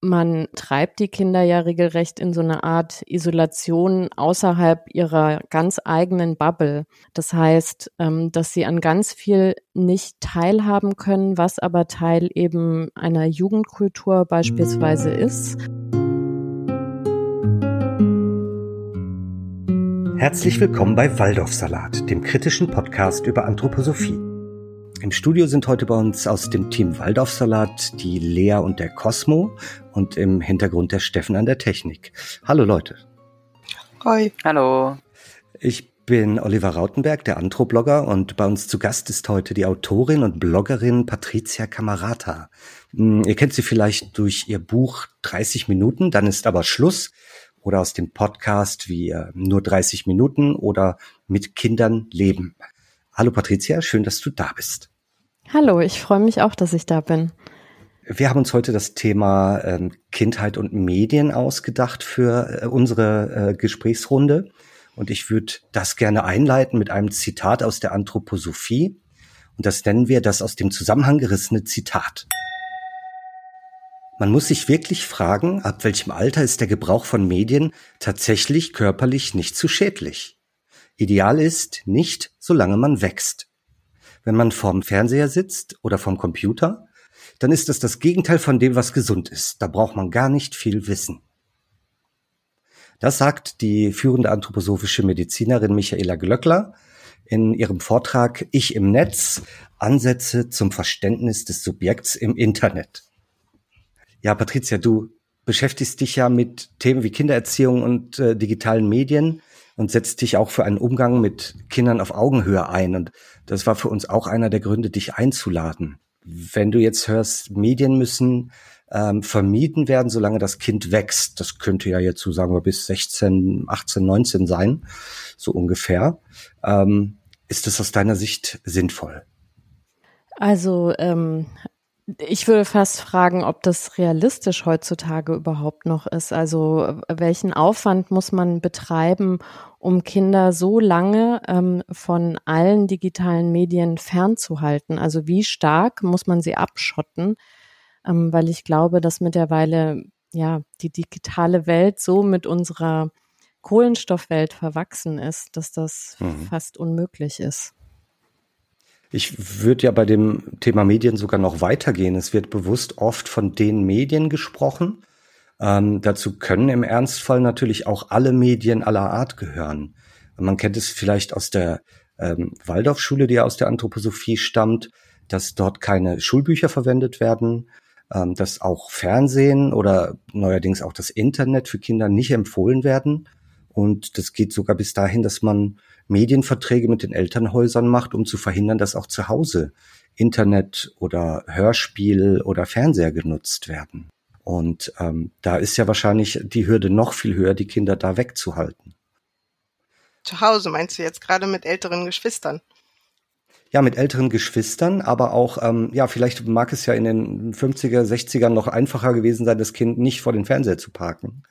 man treibt die Kinder ja regelrecht in so eine Art Isolation außerhalb ihrer ganz eigenen Bubble. Das heißt, ähm, dass sie an ganz viel nicht teilhaben können, was aber Teil eben einer Jugendkultur beispielsweise ist. Herzlich willkommen bei Waldorfsalat, dem kritischen Podcast über Anthroposophie. Im Studio sind heute bei uns aus dem Team Waldorfsalat die Lea und der Cosmo und im Hintergrund der Steffen an der Technik. Hallo Leute. Hi. Hallo. Ich bin Oliver Rautenberg, der Anthroblogger und bei uns zu Gast ist heute die Autorin und Bloggerin Patricia Camarata. Hm, ihr kennt sie vielleicht durch ihr Buch 30 Minuten, dann ist aber Schluss oder aus dem Podcast wie nur 30 Minuten oder mit Kindern leben. Hallo Patricia, schön, dass du da bist. Hallo, ich freue mich auch, dass ich da bin. Wir haben uns heute das Thema ähm, Kindheit und Medien ausgedacht für äh, unsere äh, Gesprächsrunde. Und ich würde das gerne einleiten mit einem Zitat aus der Anthroposophie. Und das nennen wir das aus dem Zusammenhang gerissene Zitat. Man muss sich wirklich fragen, ab welchem Alter ist der Gebrauch von Medien tatsächlich körperlich nicht zu schädlich. Ideal ist nicht, solange man wächst. Wenn man vorm Fernseher sitzt oder vorm Computer, dann ist das das Gegenteil von dem, was gesund ist. Da braucht man gar nicht viel Wissen. Das sagt die führende anthroposophische Medizinerin Michaela Glöckler in ihrem Vortrag Ich im Netz, Ansätze zum Verständnis des Subjekts im Internet. Ja, Patricia, du beschäftigst dich ja mit Themen wie Kindererziehung und äh, digitalen Medien und setzt dich auch für einen Umgang mit Kindern auf Augenhöhe ein. Und das war für uns auch einer der Gründe, dich einzuladen. Wenn du jetzt hörst, Medien müssen ähm, vermieden werden, solange das Kind wächst. Das könnte ja jetzt so sagen wir bis 16, 18, 19 sein, so ungefähr. Ähm, ist das aus deiner Sicht sinnvoll? Also ähm, ich würde fast fragen, ob das realistisch heutzutage überhaupt noch ist. Also welchen Aufwand muss man betreiben, um Kinder so lange ähm, von allen digitalen Medien fernzuhalten? Also wie stark muss man sie abschotten? Ähm, weil ich glaube, dass mittlerweile ja die digitale Welt so mit unserer Kohlenstoffwelt verwachsen ist, dass das mhm. fast unmöglich ist. Ich würde ja bei dem Thema Medien sogar noch weitergehen. Es wird bewusst oft von den Medien gesprochen. Ähm, dazu können im Ernstfall natürlich auch alle Medien aller Art gehören. Man kennt es vielleicht aus der ähm, Waldorfschule, die ja aus der Anthroposophie stammt, dass dort keine Schulbücher verwendet werden, ähm, dass auch Fernsehen oder neuerdings auch das Internet für Kinder nicht empfohlen werden. Und das geht sogar bis dahin, dass man Medienverträge mit den Elternhäusern macht, um zu verhindern, dass auch zu Hause Internet oder Hörspiel oder Fernseher genutzt werden. Und ähm, da ist ja wahrscheinlich die Hürde noch viel höher, die Kinder da wegzuhalten. Zu Hause meinst du jetzt gerade mit älteren Geschwistern? Ja, mit älteren Geschwistern, aber auch, ähm, ja, vielleicht mag es ja in den 50er, 60ern noch einfacher gewesen sein, das Kind nicht vor den Fernseher zu parken.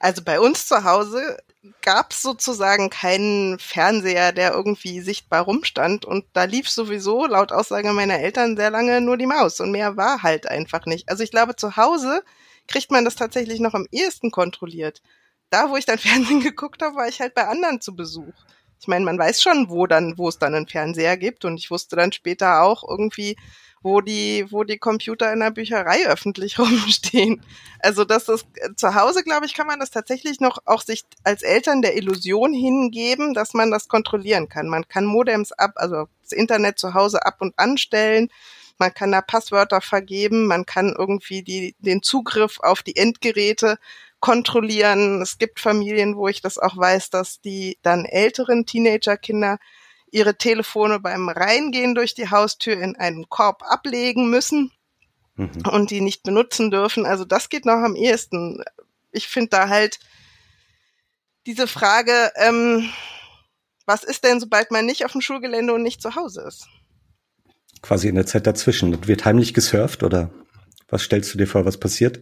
Also bei uns zu Hause gab es sozusagen keinen Fernseher, der irgendwie sichtbar rumstand und da lief sowieso laut Aussage meiner Eltern sehr lange nur die Maus und mehr war halt einfach nicht. Also ich glaube, zu Hause kriegt man das tatsächlich noch am ehesten kontrolliert. Da, wo ich dann Fernsehen geguckt habe, war ich halt bei anderen zu Besuch. Ich meine, man weiß schon, wo dann, wo es dann einen Fernseher gibt und ich wusste dann später auch irgendwie, wo die, wo die Computer in der Bücherei öffentlich rumstehen. Also das ist zu Hause, glaube ich, kann man das tatsächlich noch auch sich als Eltern der Illusion hingeben, dass man das kontrollieren kann. Man kann Modems ab, also das Internet zu Hause ab und anstellen. Man kann da Passwörter vergeben. Man kann irgendwie die, den Zugriff auf die Endgeräte kontrollieren. Es gibt Familien, wo ich das auch weiß, dass die dann älteren Teenagerkinder ihre Telefone beim Reingehen durch die Haustür in einen Korb ablegen müssen mhm. und die nicht benutzen dürfen. Also das geht noch am ehesten. Ich finde da halt diese Frage, ähm, was ist denn, sobald man nicht auf dem Schulgelände und nicht zu Hause ist? Quasi in der Zeit dazwischen. Wird heimlich gesurft oder was stellst du dir vor, was passiert?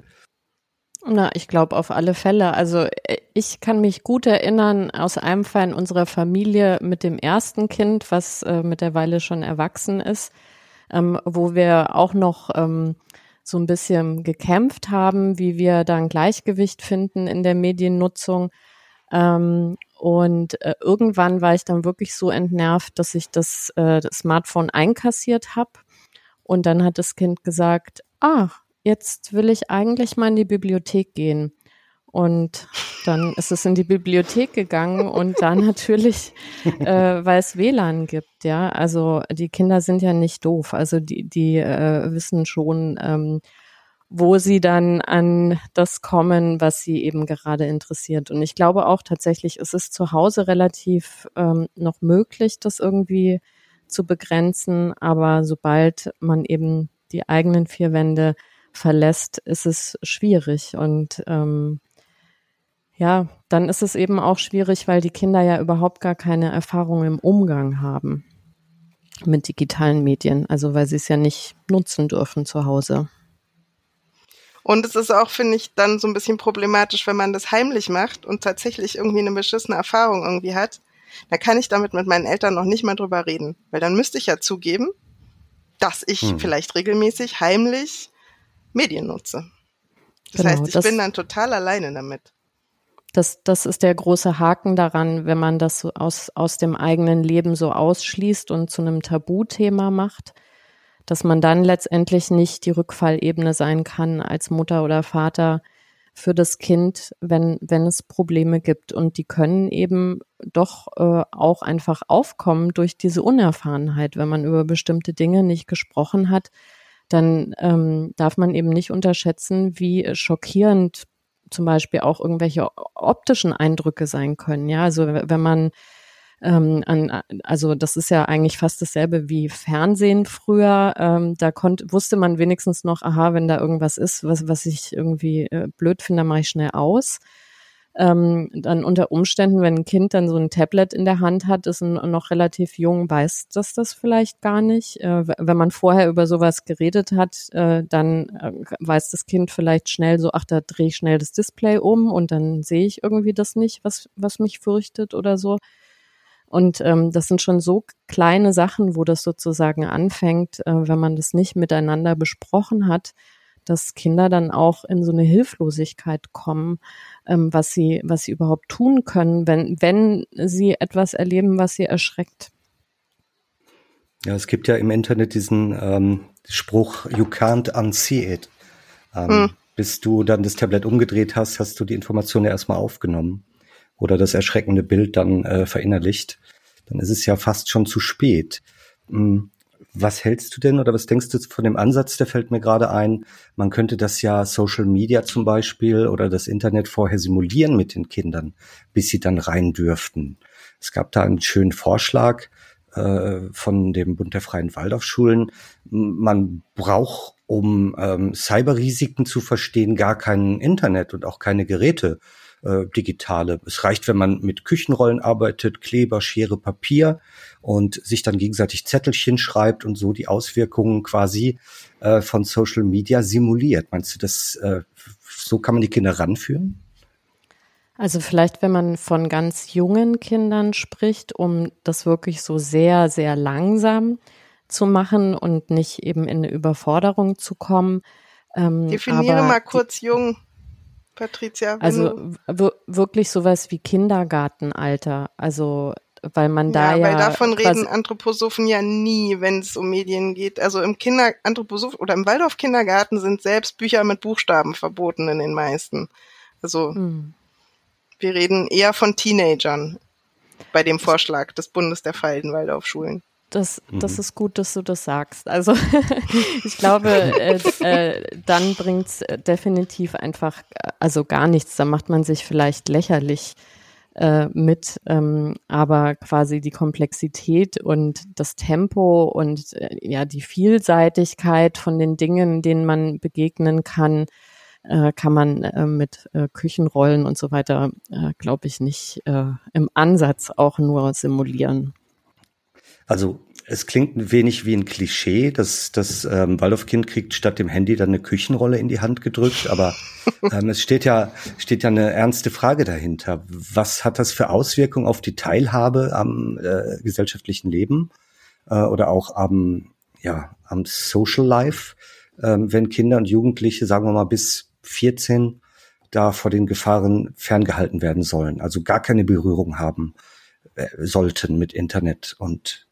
Na, ich glaube auf alle Fälle. Also äh, ich kann mich gut erinnern aus einem Fall in unserer Familie mit dem ersten Kind, was äh, mittlerweile schon erwachsen ist, ähm, wo wir auch noch ähm, so ein bisschen gekämpft haben, wie wir da ein Gleichgewicht finden in der Mediennutzung. Ähm, und äh, irgendwann war ich dann wirklich so entnervt, dass ich das, äh, das Smartphone einkassiert habe. Und dann hat das Kind gesagt, ah, jetzt will ich eigentlich mal in die Bibliothek gehen. Und dann ist es in die Bibliothek gegangen und da natürlich, äh, weil es WLAN gibt, ja. Also die Kinder sind ja nicht doof. Also die, die äh, wissen schon, ähm, wo sie dann an das kommen, was sie eben gerade interessiert. Und ich glaube auch tatsächlich, es ist zu Hause relativ ähm, noch möglich, das irgendwie zu begrenzen. Aber sobald man eben die eigenen vier Wände verlässt, ist es schwierig. Und ähm, ja, dann ist es eben auch schwierig, weil die Kinder ja überhaupt gar keine Erfahrung im Umgang haben mit digitalen Medien, also weil sie es ja nicht nutzen dürfen zu Hause. Und es ist auch, finde ich, dann so ein bisschen problematisch, wenn man das heimlich macht und tatsächlich irgendwie eine beschissene Erfahrung irgendwie hat. Da kann ich damit mit meinen Eltern noch nicht mal drüber reden, weil dann müsste ich ja zugeben, dass ich hm. vielleicht regelmäßig heimlich Medien nutze. Das genau, heißt, ich das, bin dann total alleine damit. Das, das ist der große Haken daran, wenn man das so aus, aus dem eigenen Leben so ausschließt und zu einem Tabuthema macht, dass man dann letztendlich nicht die Rückfallebene sein kann als Mutter oder Vater für das Kind, wenn, wenn es Probleme gibt. Und die können eben doch äh, auch einfach aufkommen durch diese Unerfahrenheit, wenn man über bestimmte Dinge nicht gesprochen hat dann ähm, darf man eben nicht unterschätzen, wie schockierend zum Beispiel auch irgendwelche optischen Eindrücke sein können. Ja, also wenn man ähm, an, also das ist ja eigentlich fast dasselbe wie Fernsehen früher. Ähm, da konnte, wusste man wenigstens noch, aha, wenn da irgendwas ist, was, was ich irgendwie äh, blöd finde, mache ich schnell aus ähm, dann unter Umständen, wenn ein Kind dann so ein Tablet in der Hand hat, ist noch relativ jung, weiß das das vielleicht gar nicht. Äh, wenn man vorher über sowas geredet hat, äh, dann äh, weiß das Kind vielleicht schnell so, ach, da drehe ich schnell das Display um und dann sehe ich irgendwie das nicht, was, was mich fürchtet oder so. Und ähm, das sind schon so kleine Sachen, wo das sozusagen anfängt, äh, wenn man das nicht miteinander besprochen hat, dass Kinder dann auch in so eine Hilflosigkeit kommen, ähm, was sie, was sie überhaupt tun können, wenn, wenn sie etwas erleben, was sie erschreckt. Ja, es gibt ja im Internet diesen ähm, Spruch, you can't unsee it. Ähm, hm. Bis du dann das Tablet umgedreht hast, hast du die Information ja erstmal aufgenommen oder das erschreckende Bild dann äh, verinnerlicht. Dann ist es ja fast schon zu spät. Hm. Was hältst du denn oder was denkst du von dem Ansatz, der fällt mir gerade ein, man könnte das ja Social Media zum Beispiel oder das Internet vorher simulieren mit den Kindern, bis sie dann rein dürften. Es gab da einen schönen Vorschlag äh, von dem Bund der Freien Waldorfschulen. Man braucht, um ähm, Cyberrisiken zu verstehen, gar kein Internet und auch keine Geräte äh, digitale. Es reicht, wenn man mit Küchenrollen arbeitet, Kleber, Schere, Papier und sich dann gegenseitig Zettelchen schreibt und so die Auswirkungen quasi äh, von Social Media simuliert. Meinst du, das äh, so kann man die Kinder ranführen? Also vielleicht, wenn man von ganz jungen Kindern spricht, um das wirklich so sehr, sehr langsam zu machen und nicht eben in eine Überforderung zu kommen. Ähm, Definiere mal kurz jung. Patricia? Also wirklich sowas wie Kindergartenalter. Also weil man da ja, ja weil davon reden Anthroposophen ja nie, wenn es um Medien geht. Also im Kinder Anthroposoph oder im Waldorf Kindergarten sind selbst Bücher mit Buchstaben verboten in den meisten. Also hm. wir reden eher von Teenagern bei dem Vorschlag des Bundes der Freien Waldorfschulen. Das, das mhm. ist gut, dass du das sagst. Also ich glaube, äh, äh, dann bringt's definitiv einfach, also gar nichts. Da macht man sich vielleicht lächerlich äh, mit, ähm, aber quasi die Komplexität und das Tempo und äh, ja die Vielseitigkeit von den Dingen, denen man begegnen kann, äh, kann man äh, mit äh, Küchenrollen und so weiter, äh, glaube ich, nicht äh, im Ansatz auch nur simulieren. Also es klingt ein wenig wie ein Klischee, dass das ähm, Waldorfkind kriegt statt dem Handy dann eine Küchenrolle in die Hand gedrückt, aber ähm, es steht ja steht ja eine ernste Frage dahinter. Was hat das für Auswirkungen auf die Teilhabe am äh, gesellschaftlichen Leben äh, oder auch am ja am Social Life? ähm, wenn Kinder und Jugendliche, sagen wir mal bis 14, da vor den Gefahren ferngehalten werden sollen, also gar keine Berührung haben äh, sollten mit Internet und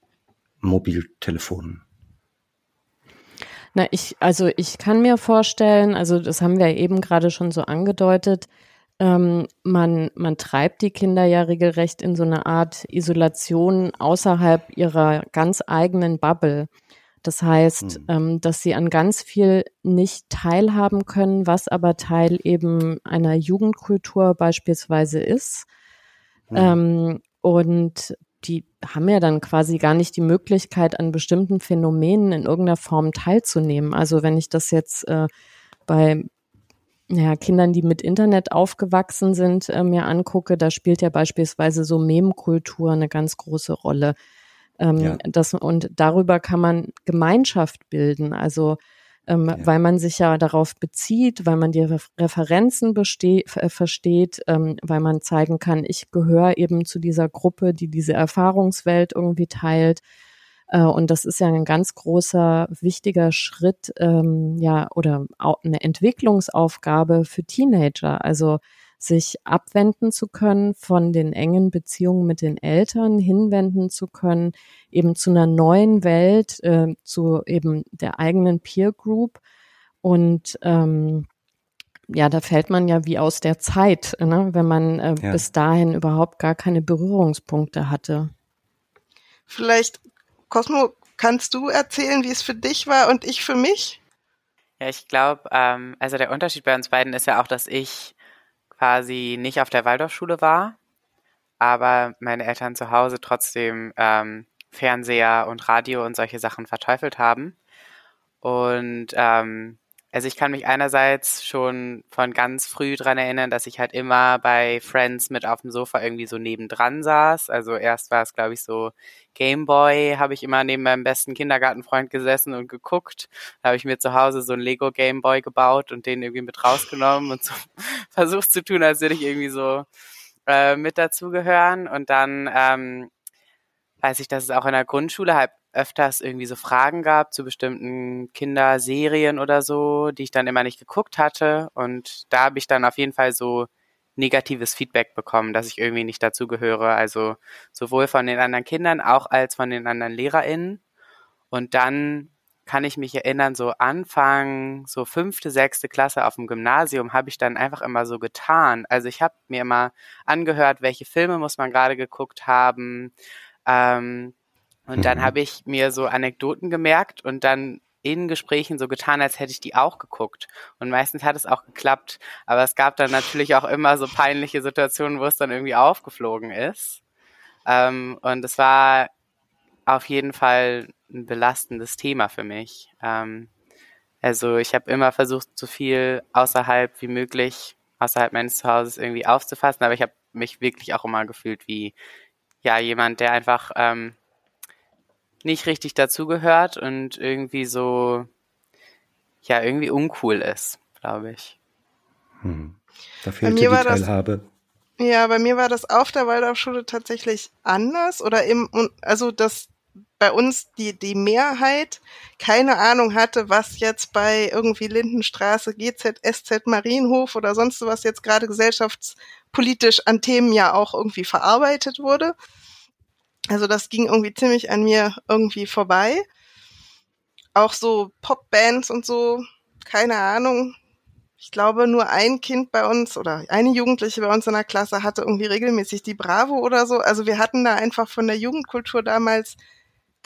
Mobiltelefonen. Na, ich, also ich kann mir vorstellen, also das haben wir eben gerade schon so angedeutet, ähm, man, man treibt die Kinder ja regelrecht in so eine Art Isolation außerhalb ihrer ganz eigenen Bubble. Das heißt, mhm. ähm, dass sie an ganz viel nicht teilhaben können, was aber Teil eben einer Jugendkultur beispielsweise ist. Mhm. Ähm, und die haben ja dann quasi gar nicht die Möglichkeit, an bestimmten Phänomenen in irgendeiner Form teilzunehmen. Also wenn ich das jetzt äh, bei ja, Kindern, die mit Internet aufgewachsen sind, äh, mir angucke, da spielt ja beispielsweise so Memkultur eine ganz große Rolle. Ähm, ja. das, und darüber kann man Gemeinschaft bilden. Also ähm, ja. weil man sich ja darauf bezieht, weil man die Referenzen äh, versteht, ähm, weil man zeigen kann, ich gehöre eben zu dieser Gruppe, die diese Erfahrungswelt irgendwie teilt. Äh, und das ist ja ein ganz großer, wichtiger Schritt, ähm, ja, oder auch eine Entwicklungsaufgabe für Teenager. Also sich abwenden zu können von den engen Beziehungen mit den Eltern, hinwenden zu können, eben zu einer neuen Welt, äh, zu eben der eigenen Peer Group. Und ähm, ja, da fällt man ja wie aus der Zeit, ne, wenn man äh, ja. bis dahin überhaupt gar keine Berührungspunkte hatte. Vielleicht Cosmo, kannst du erzählen, wie es für dich war und ich für mich? Ja, ich glaube, ähm, also der Unterschied bei uns beiden ist ja auch, dass ich quasi nicht auf der Waldorfschule war, aber meine Eltern zu Hause trotzdem ähm, Fernseher und Radio und solche Sachen verteufelt haben. Und ähm, also ich kann mich einerseits schon von ganz früh dran erinnern, dass ich halt immer bei Friends mit auf dem Sofa irgendwie so nebendran saß. Also erst war es, glaube ich, so Gameboy, habe ich immer neben meinem besten Kindergartenfreund gesessen und geguckt. Da habe ich mir zu Hause so ein Lego Gameboy gebaut und den irgendwie mit rausgenommen und so versucht zu tun, als würde ich irgendwie so äh, mit dazugehören. Und dann ähm, weiß ich, dass es auch in der Grundschule halt öfters irgendwie so Fragen gab zu bestimmten Kinderserien oder so, die ich dann immer nicht geguckt hatte. Und da habe ich dann auf jeden Fall so negatives Feedback bekommen, dass ich irgendwie nicht dazugehöre. Also sowohl von den anderen Kindern auch als von den anderen LehrerInnen. Und dann kann ich mich erinnern, so Anfang, so fünfte, sechste Klasse auf dem Gymnasium habe ich dann einfach immer so getan. Also ich habe mir immer angehört, welche Filme muss man gerade geguckt haben. Ähm, und dann mhm. habe ich mir so Anekdoten gemerkt und dann in Gesprächen so getan, als hätte ich die auch geguckt. Und meistens hat es auch geklappt. Aber es gab dann natürlich auch immer so peinliche Situationen, wo es dann irgendwie aufgeflogen ist. Ähm, und es war auf jeden Fall ein belastendes Thema für mich. Ähm, also ich habe immer versucht, so viel außerhalb wie möglich, außerhalb meines Zuhauses irgendwie aufzufassen, aber ich habe mich wirklich auch immer gefühlt wie ja jemand, der einfach ähm, nicht richtig dazugehört und irgendwie so, ja, irgendwie uncool ist, glaube ich. Hm. Da fehlte die Teilhabe. Das, ja, bei mir war das auf der Waldorfschule tatsächlich anders oder im, also dass bei uns die, die Mehrheit keine Ahnung hatte, was jetzt bei irgendwie Lindenstraße, GZ, SZ, Marienhof oder sonst was jetzt gerade gesellschaftspolitisch an Themen ja auch irgendwie verarbeitet wurde. Also das ging irgendwie ziemlich an mir irgendwie vorbei. Auch so Popbands und so, keine Ahnung. Ich glaube, nur ein Kind bei uns oder eine Jugendliche bei uns in der Klasse hatte irgendwie regelmäßig die Bravo oder so. Also wir hatten da einfach von der Jugendkultur damals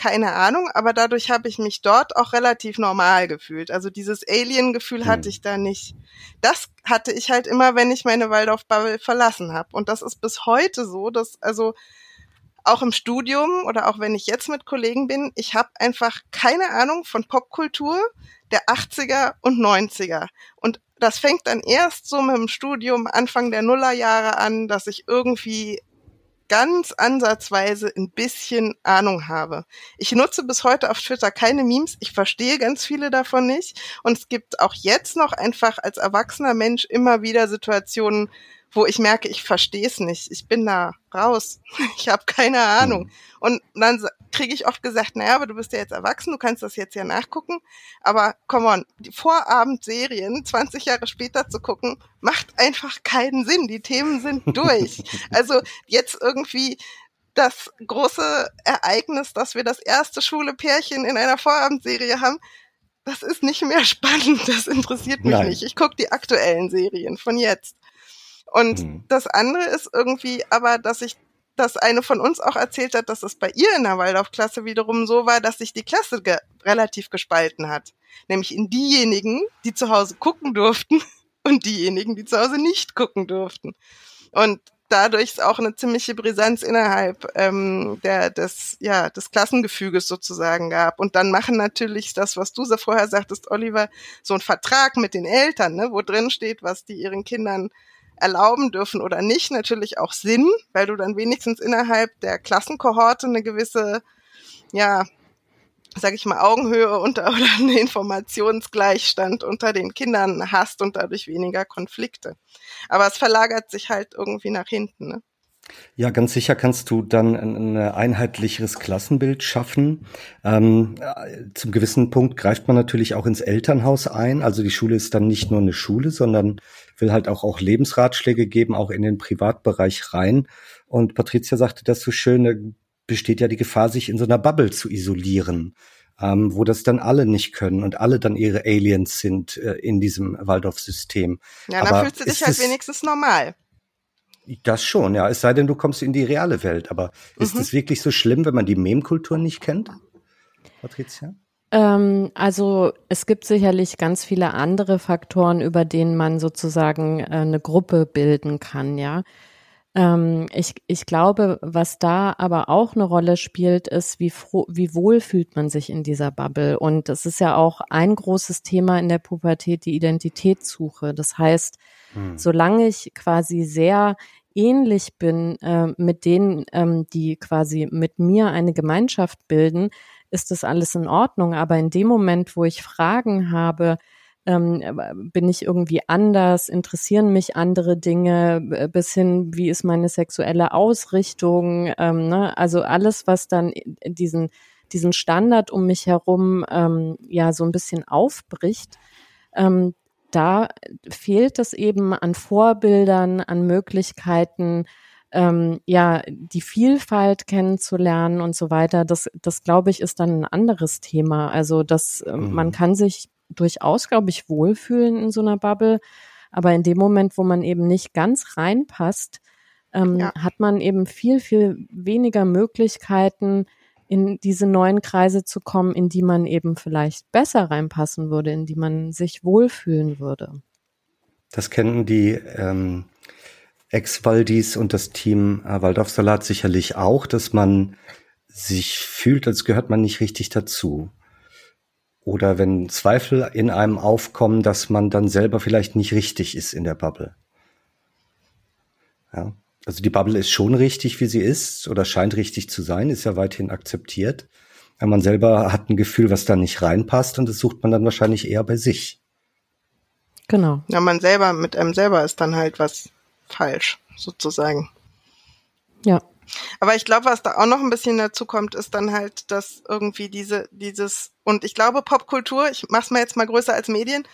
keine Ahnung, aber dadurch habe ich mich dort auch relativ normal gefühlt. Also dieses Alien-Gefühl hatte hm. ich da nicht. Das hatte ich halt immer, wenn ich meine Waldorf-Bubble verlassen habe. Und das ist bis heute so, dass also auch im Studium oder auch wenn ich jetzt mit Kollegen bin, ich habe einfach keine Ahnung von Popkultur der 80er und 90er. Und das fängt dann erst so mit dem Studium Anfang der Nullerjahre an, dass ich irgendwie ganz ansatzweise ein bisschen Ahnung habe. Ich nutze bis heute auf Twitter keine Memes. Ich verstehe ganz viele davon nicht. Und es gibt auch jetzt noch einfach als erwachsener Mensch immer wieder Situationen, wo ich merke, ich verstehe es nicht. Ich bin da raus. Ich habe keine Ahnung. Mhm. Und dann kriege ich oft gesagt, naja, aber du bist ja jetzt erwachsen, du kannst das jetzt ja nachgucken. Aber come on, die Vorabendserien 20 Jahre später zu gucken, macht einfach keinen Sinn. Die Themen sind durch. also jetzt irgendwie das große Ereignis, dass wir das erste schwule Pärchen in einer Vorabendserie haben, das ist nicht mehr spannend, das interessiert mich Nein. nicht. Ich gucke die aktuellen Serien von jetzt. Und mhm. das andere ist irgendwie aber, dass ich, dass eine von uns auch erzählt hat, dass es bei ihr in der Waldorfklasse wiederum so war, dass sich die Klasse ge relativ gespalten hat. Nämlich in diejenigen, die zu Hause gucken durften und diejenigen, die zu Hause nicht gucken durften. Und dadurch auch eine ziemliche Brisanz innerhalb ähm, der, des, ja, des Klassengefüges sozusagen gab. Und dann machen natürlich das, was du so vorher sagtest, Oliver, so ein Vertrag mit den Eltern, ne, wo drin steht, was die ihren Kindern erlauben dürfen oder nicht, natürlich auch Sinn, weil du dann wenigstens innerhalb der Klassenkohorte eine gewisse, ja, sag ich mal, Augenhöhe unter oder einen Informationsgleichstand unter den Kindern hast und dadurch weniger Konflikte. Aber es verlagert sich halt irgendwie nach hinten. Ne? Ja, ganz sicher kannst du dann ein, ein einheitlicheres Klassenbild schaffen. Ähm, zum gewissen Punkt greift man natürlich auch ins Elternhaus ein. Also die Schule ist dann nicht nur eine Schule, sondern will halt auch, auch Lebensratschläge geben, auch in den Privatbereich rein. Und Patricia sagte das so schön, besteht ja die Gefahr, sich in so einer Bubble zu isolieren, ähm, wo das dann alle nicht können und alle dann ihre Aliens sind äh, in diesem Waldorf-System. Ja, dann fühlst du dich halt wenigstens normal. Das schon, ja. Es sei denn, du kommst in die reale Welt. Aber mhm. ist es wirklich so schlimm, wenn man die Meme-Kultur nicht kennt? Patricia? Ähm, also es gibt sicherlich ganz viele andere Faktoren, über denen man sozusagen äh, eine Gruppe bilden kann, ja. Ähm, ich, ich glaube, was da aber auch eine Rolle spielt, ist, wie, froh, wie wohl fühlt man sich in dieser Bubble. Und das ist ja auch ein großes Thema in der Pubertät, die Identitätssuche. Das heißt, hm. solange ich quasi sehr ähnlich bin äh, mit denen, ähm, die quasi mit mir eine Gemeinschaft bilden, ist das alles in Ordnung. Aber in dem Moment, wo ich Fragen habe, ähm, bin ich irgendwie anders, interessieren mich andere Dinge, bis hin, wie ist meine sexuelle Ausrichtung, ähm, ne? also alles, was dann diesen, diesen Standard um mich herum ähm, ja so ein bisschen aufbricht, ähm, da fehlt es eben an Vorbildern, an Möglichkeiten, ähm, ja, die Vielfalt kennenzulernen und so weiter. Das, das glaube ich, ist dann ein anderes Thema. Also, dass äh, mhm. man kann sich durchaus, glaube ich, wohlfühlen in so einer Bubble. Aber in dem Moment, wo man eben nicht ganz reinpasst, ähm, ja. hat man eben viel, viel weniger Möglichkeiten, in diese neuen Kreise zu kommen, in die man eben vielleicht besser reinpassen würde, in die man sich wohlfühlen würde. Das kennen die ähm, Ex-Waldis und das Team äh, Waldorfsalat sicherlich auch, dass man sich fühlt, als gehört man nicht richtig dazu oder wenn Zweifel in einem aufkommen, dass man dann selber vielleicht nicht richtig ist in der Bubble. Ja. Also die Bubble ist schon richtig, wie sie ist, oder scheint richtig zu sein, ist ja weithin akzeptiert. Aber man selber hat ein Gefühl, was da nicht reinpasst, und das sucht man dann wahrscheinlich eher bei sich. Genau. Ja, man selber, mit einem selber ist dann halt was falsch, sozusagen. Ja. Aber ich glaube, was da auch noch ein bisschen dazu kommt, ist dann halt, dass irgendwie diese, dieses, und ich glaube, Popkultur, ich mach's mal jetzt mal größer als Medien,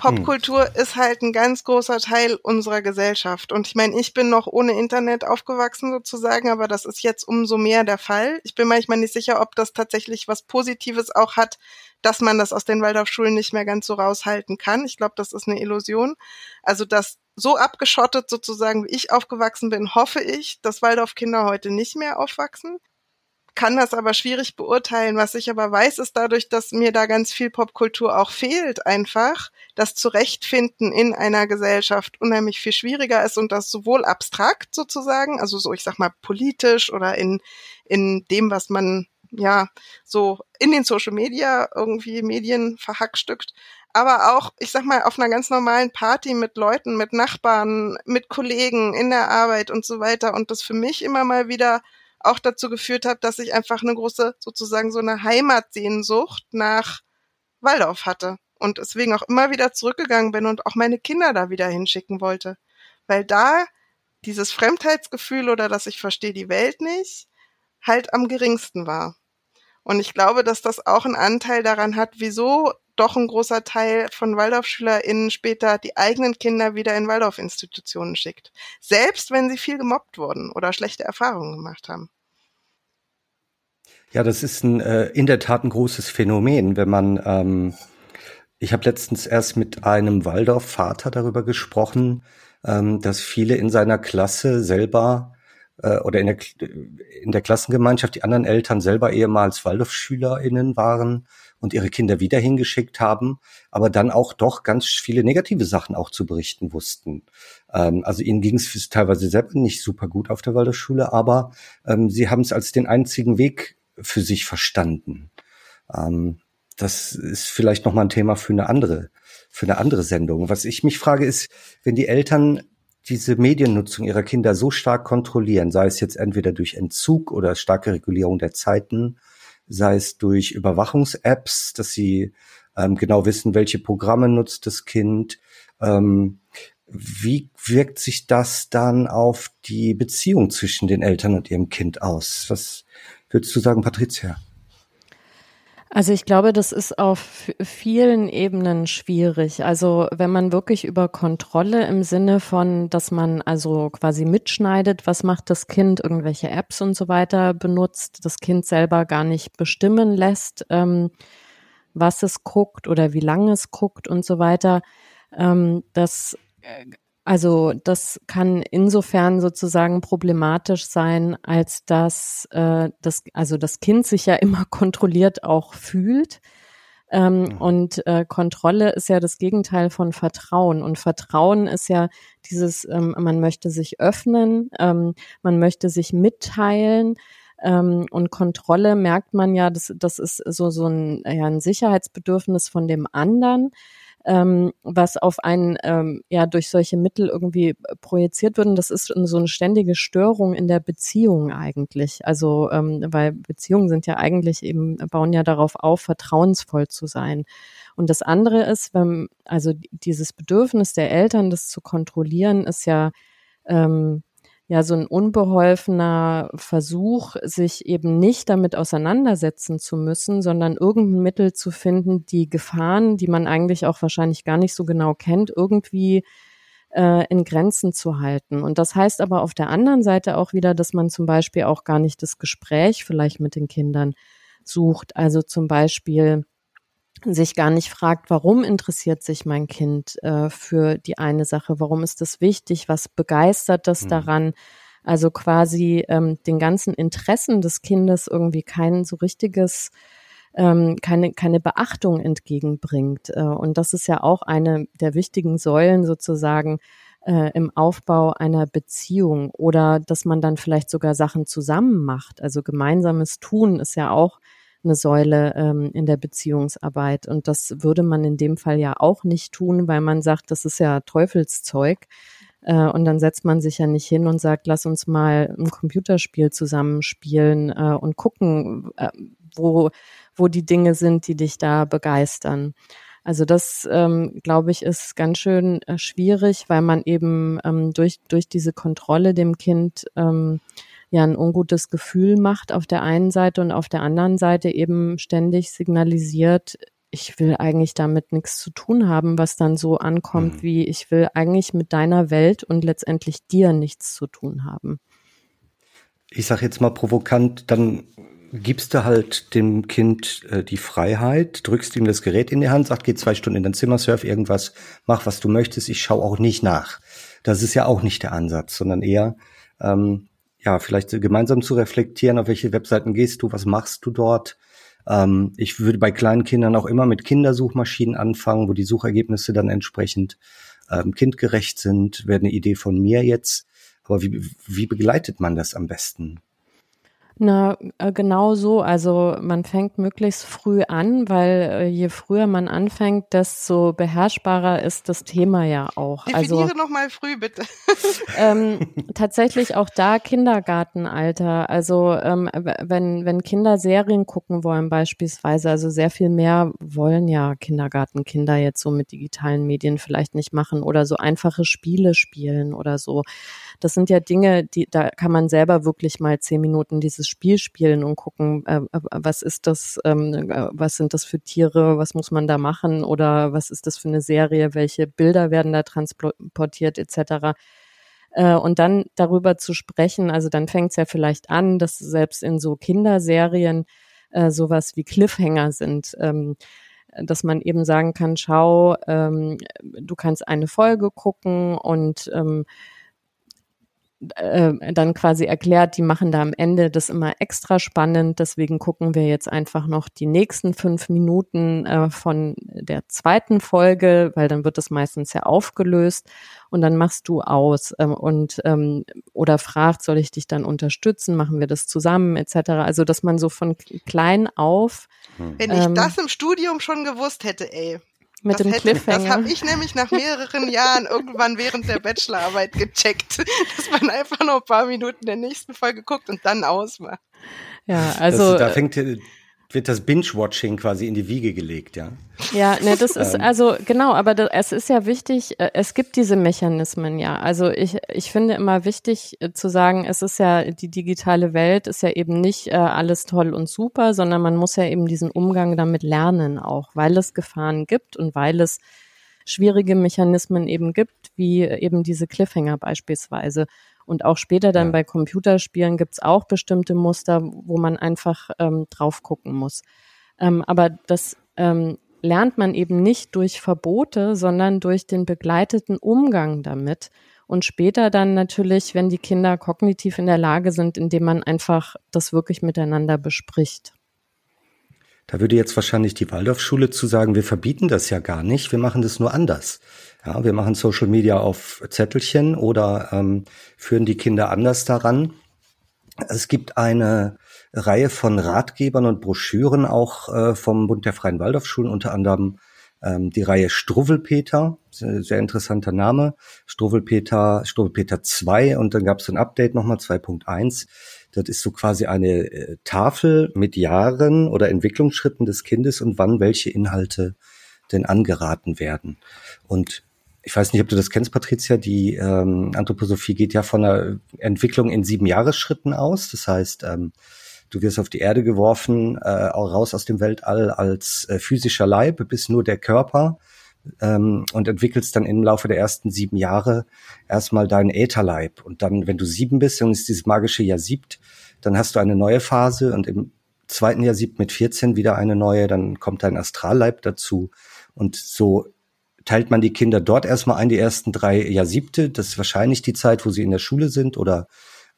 Popkultur hm. ist halt ein ganz großer Teil unserer Gesellschaft. Und ich meine, ich bin noch ohne Internet aufgewachsen sozusagen, aber das ist jetzt umso mehr der Fall. Ich bin manchmal nicht sicher, ob das tatsächlich was Positives auch hat, dass man das aus den Waldorfschulen nicht mehr ganz so raushalten kann. Ich glaube, das ist eine Illusion. Also, dass so abgeschottet sozusagen, wie ich aufgewachsen bin, hoffe ich, dass Waldorfkinder heute nicht mehr aufwachsen. Kann das aber schwierig beurteilen. Was ich aber weiß, ist dadurch, dass mir da ganz viel Popkultur auch fehlt, einfach das Zurechtfinden in einer Gesellschaft unheimlich viel schwieriger ist und das sowohl abstrakt sozusagen, also so, ich sag mal, politisch oder in, in dem, was man ja so in den Social Media irgendwie Medien verhackstückt, aber auch, ich sag mal, auf einer ganz normalen Party mit Leuten, mit Nachbarn, mit Kollegen in der Arbeit und so weiter. Und das für mich immer mal wieder auch dazu geführt hat, dass ich einfach eine große, sozusagen so eine Heimatsehnsucht nach Waldorf hatte. Und deswegen auch immer wieder zurückgegangen bin und auch meine Kinder da wieder hinschicken wollte. weil da dieses Fremdheitsgefühl oder dass ich verstehe die Welt nicht halt am geringsten war. Und ich glaube, dass das auch einen Anteil daran hat, wieso doch ein großer Teil von WaldorfschülerInnen später die eigenen Kinder wieder in Waldorf-Institutionen schickt. Selbst wenn sie viel gemobbt wurden oder schlechte Erfahrungen gemacht haben. Ja, das ist ein, äh, in der Tat ein großes Phänomen, wenn man, ähm, ich habe letztens erst mit einem Waldorf-Vater darüber gesprochen, ähm, dass viele in seiner Klasse selber äh, oder in der, in der Klassengemeinschaft die anderen Eltern selber ehemals Waldorfschülerinnen waren und ihre Kinder wieder hingeschickt haben, aber dann auch doch ganz viele negative Sachen auch zu berichten wussten. Ähm, also ihnen ging es teilweise selber nicht super gut auf der Waldorfschule, aber ähm, sie haben es als den einzigen Weg für sich verstanden. Ähm, das ist vielleicht noch mal ein Thema für eine andere, für eine andere Sendung. Was ich mich frage ist, wenn die Eltern diese Mediennutzung ihrer Kinder so stark kontrollieren, sei es jetzt entweder durch Entzug oder starke Regulierung der Zeiten, sei es durch Überwachungs-Apps, dass sie ähm, genau wissen, welche Programme nutzt das Kind. Ähm, wie wirkt sich das dann auf die Beziehung zwischen den Eltern und ihrem Kind aus? Was würdest du sagen, Patricia? Also ich glaube, das ist auf vielen Ebenen schwierig. Also wenn man wirklich über Kontrolle im Sinne von, dass man also quasi mitschneidet, was macht das Kind, irgendwelche Apps und so weiter benutzt, das Kind selber gar nicht bestimmen lässt, ähm, was es guckt oder wie lange es guckt und so weiter, ähm, das äh, also das kann insofern sozusagen problematisch sein, als dass äh, das, also das Kind sich ja immer kontrolliert auch fühlt. Ähm, mhm. Und äh, Kontrolle ist ja das Gegenteil von Vertrauen. Und Vertrauen ist ja dieses, ähm, man möchte sich öffnen, ähm, man möchte sich mitteilen. Ähm, und Kontrolle merkt man ja, das, das ist so, so ein, ja, ein Sicherheitsbedürfnis von dem anderen ähm, was auf einen ähm, ja durch solche Mittel irgendwie projiziert wird. Und das ist so eine ständige Störung in der Beziehung eigentlich. Also ähm, weil Beziehungen sind ja eigentlich eben bauen ja darauf auf, vertrauensvoll zu sein. Und das andere ist, wenn also dieses Bedürfnis der Eltern, das zu kontrollieren, ist ja ähm, ja so ein unbeholfener Versuch, sich eben nicht damit auseinandersetzen zu müssen, sondern irgendein Mittel zu finden, die Gefahren, die man eigentlich auch wahrscheinlich gar nicht so genau kennt, irgendwie äh, in Grenzen zu halten. Und das heißt aber auf der anderen Seite auch wieder, dass man zum Beispiel auch gar nicht das Gespräch vielleicht mit den Kindern sucht. Also zum Beispiel sich gar nicht fragt, warum interessiert sich mein Kind äh, für die eine Sache, warum ist das wichtig, was begeistert das mhm. daran, also quasi ähm, den ganzen Interessen des Kindes irgendwie kein so richtiges, ähm, keine, keine Beachtung entgegenbringt. Äh, und das ist ja auch eine der wichtigen Säulen sozusagen äh, im Aufbau einer Beziehung oder dass man dann vielleicht sogar Sachen zusammen macht. Also gemeinsames Tun ist ja auch eine Säule ähm, in der Beziehungsarbeit. Und das würde man in dem Fall ja auch nicht tun, weil man sagt, das ist ja Teufelszeug. Äh, und dann setzt man sich ja nicht hin und sagt, lass uns mal ein Computerspiel zusammenspielen äh, und gucken, äh, wo, wo die Dinge sind, die dich da begeistern. Also das, ähm, glaube ich, ist ganz schön äh, schwierig, weil man eben ähm, durch, durch diese Kontrolle dem Kind ähm, ja ein ungutes Gefühl macht auf der einen Seite und auf der anderen Seite eben ständig signalisiert, ich will eigentlich damit nichts zu tun haben, was dann so ankommt, mhm. wie ich will eigentlich mit deiner Welt und letztendlich dir nichts zu tun haben. Ich sage jetzt mal provokant, dann gibst du halt dem Kind äh, die Freiheit, drückst ihm das Gerät in die Hand, sagt, geh zwei Stunden in dein Zimmer, surf irgendwas, mach was du möchtest, ich schau auch nicht nach. Das ist ja auch nicht der Ansatz, sondern eher, ähm, ja, vielleicht gemeinsam zu reflektieren, auf welche Webseiten gehst du, was machst du dort. Ähm, ich würde bei kleinen Kindern auch immer mit Kindersuchmaschinen anfangen, wo die Suchergebnisse dann entsprechend ähm, kindgerecht sind. Wäre eine Idee von mir jetzt. Aber wie, wie begleitet man das am besten? Na, äh, genau so. Also man fängt möglichst früh an, weil äh, je früher man anfängt, desto beherrschbarer ist das Thema ja auch. Definiere also, noch mal früh, bitte. ähm, tatsächlich auch da Kindergartenalter. Also ähm, wenn, wenn Kinder Serien gucken wollen beispielsweise, also sehr viel mehr wollen ja Kindergartenkinder jetzt so mit digitalen Medien vielleicht nicht machen oder so einfache Spiele spielen oder so. Das sind ja Dinge, die da kann man selber wirklich mal zehn Minuten dieses Spiel spielen und gucken, äh, äh, was ist das, ähm, äh, was sind das für Tiere, was muss man da machen oder was ist das für eine Serie, welche Bilder werden da transportiert etc. Äh, und dann darüber zu sprechen, also dann fängt es ja vielleicht an, dass selbst in so Kinderserien äh, sowas wie Cliffhanger sind. Ähm, dass man eben sagen kann, schau, ähm, du kannst eine Folge gucken und ähm, äh, dann quasi erklärt, die machen da am Ende das immer extra spannend. Deswegen gucken wir jetzt einfach noch die nächsten fünf Minuten äh, von der zweiten Folge, weil dann wird das meistens ja aufgelöst und dann machst du aus ähm, und ähm, oder fragt, soll ich dich dann unterstützen? Machen wir das zusammen etc. Also dass man so von klein auf. Wenn ich ähm, das im Studium schon gewusst hätte, ey. Mit das dem hätte, Cliffhanger. Das habe ich nämlich nach mehreren Jahren irgendwann während der Bachelorarbeit gecheckt, dass man einfach noch ein paar Minuten der nächsten Folge guckt und dann ausmacht. Ja, also das, da fängt wird das Binge-Watching quasi in die Wiege gelegt, ja? Ja, ne, das ist ähm. also genau, aber das, es ist ja wichtig, äh, es gibt diese Mechanismen ja. Also ich, ich finde immer wichtig äh, zu sagen, es ist ja, die digitale Welt ist ja eben nicht äh, alles toll und super, sondern man muss ja eben diesen Umgang damit lernen auch, weil es Gefahren gibt und weil es schwierige Mechanismen eben gibt, wie eben diese Cliffhanger beispielsweise. Und auch später dann ja. bei Computerspielen gibt's auch bestimmte Muster, wo man einfach ähm, drauf gucken muss. Ähm, aber das ähm, lernt man eben nicht durch Verbote, sondern durch den begleiteten Umgang damit. Und später dann natürlich, wenn die Kinder kognitiv in der Lage sind, indem man einfach das wirklich miteinander bespricht. Da würde jetzt wahrscheinlich die Waldorfschule zu sagen, wir verbieten das ja gar nicht, wir machen das nur anders. Ja, wir machen Social Media auf Zettelchen oder ähm, führen die Kinder anders daran. Es gibt eine Reihe von Ratgebern und Broschüren auch äh, vom Bund der Freien Waldorfschulen, unter anderem ähm, die Reihe Struwwelpeter, sehr interessanter Name, Struwwelpeter, Struwwelpeter 2 und dann gab es ein Update nochmal 2.1. Das ist so quasi eine äh, Tafel mit Jahren oder Entwicklungsschritten des Kindes und wann welche Inhalte denn angeraten werden. Und ich weiß nicht, ob du das kennst, Patricia, die ähm, Anthroposophie geht ja von einer Entwicklung in sieben Jahresschritten aus. Das heißt, ähm, du wirst auf die Erde geworfen, äh, raus aus dem Weltall als äh, physischer Leib, bis nur der Körper ähm, und entwickelst dann im Laufe der ersten sieben Jahre erstmal deinen Ätherleib. Und dann, wenn du sieben bist und es dieses magische Jahr siebt, dann hast du eine neue Phase und im zweiten Jahr siebt mit 14 wieder eine neue, dann kommt dein Astralleib dazu. Und so teilt man die Kinder dort erstmal ein, die ersten drei Jahr siebte. Das ist wahrscheinlich die Zeit, wo sie in der Schule sind oder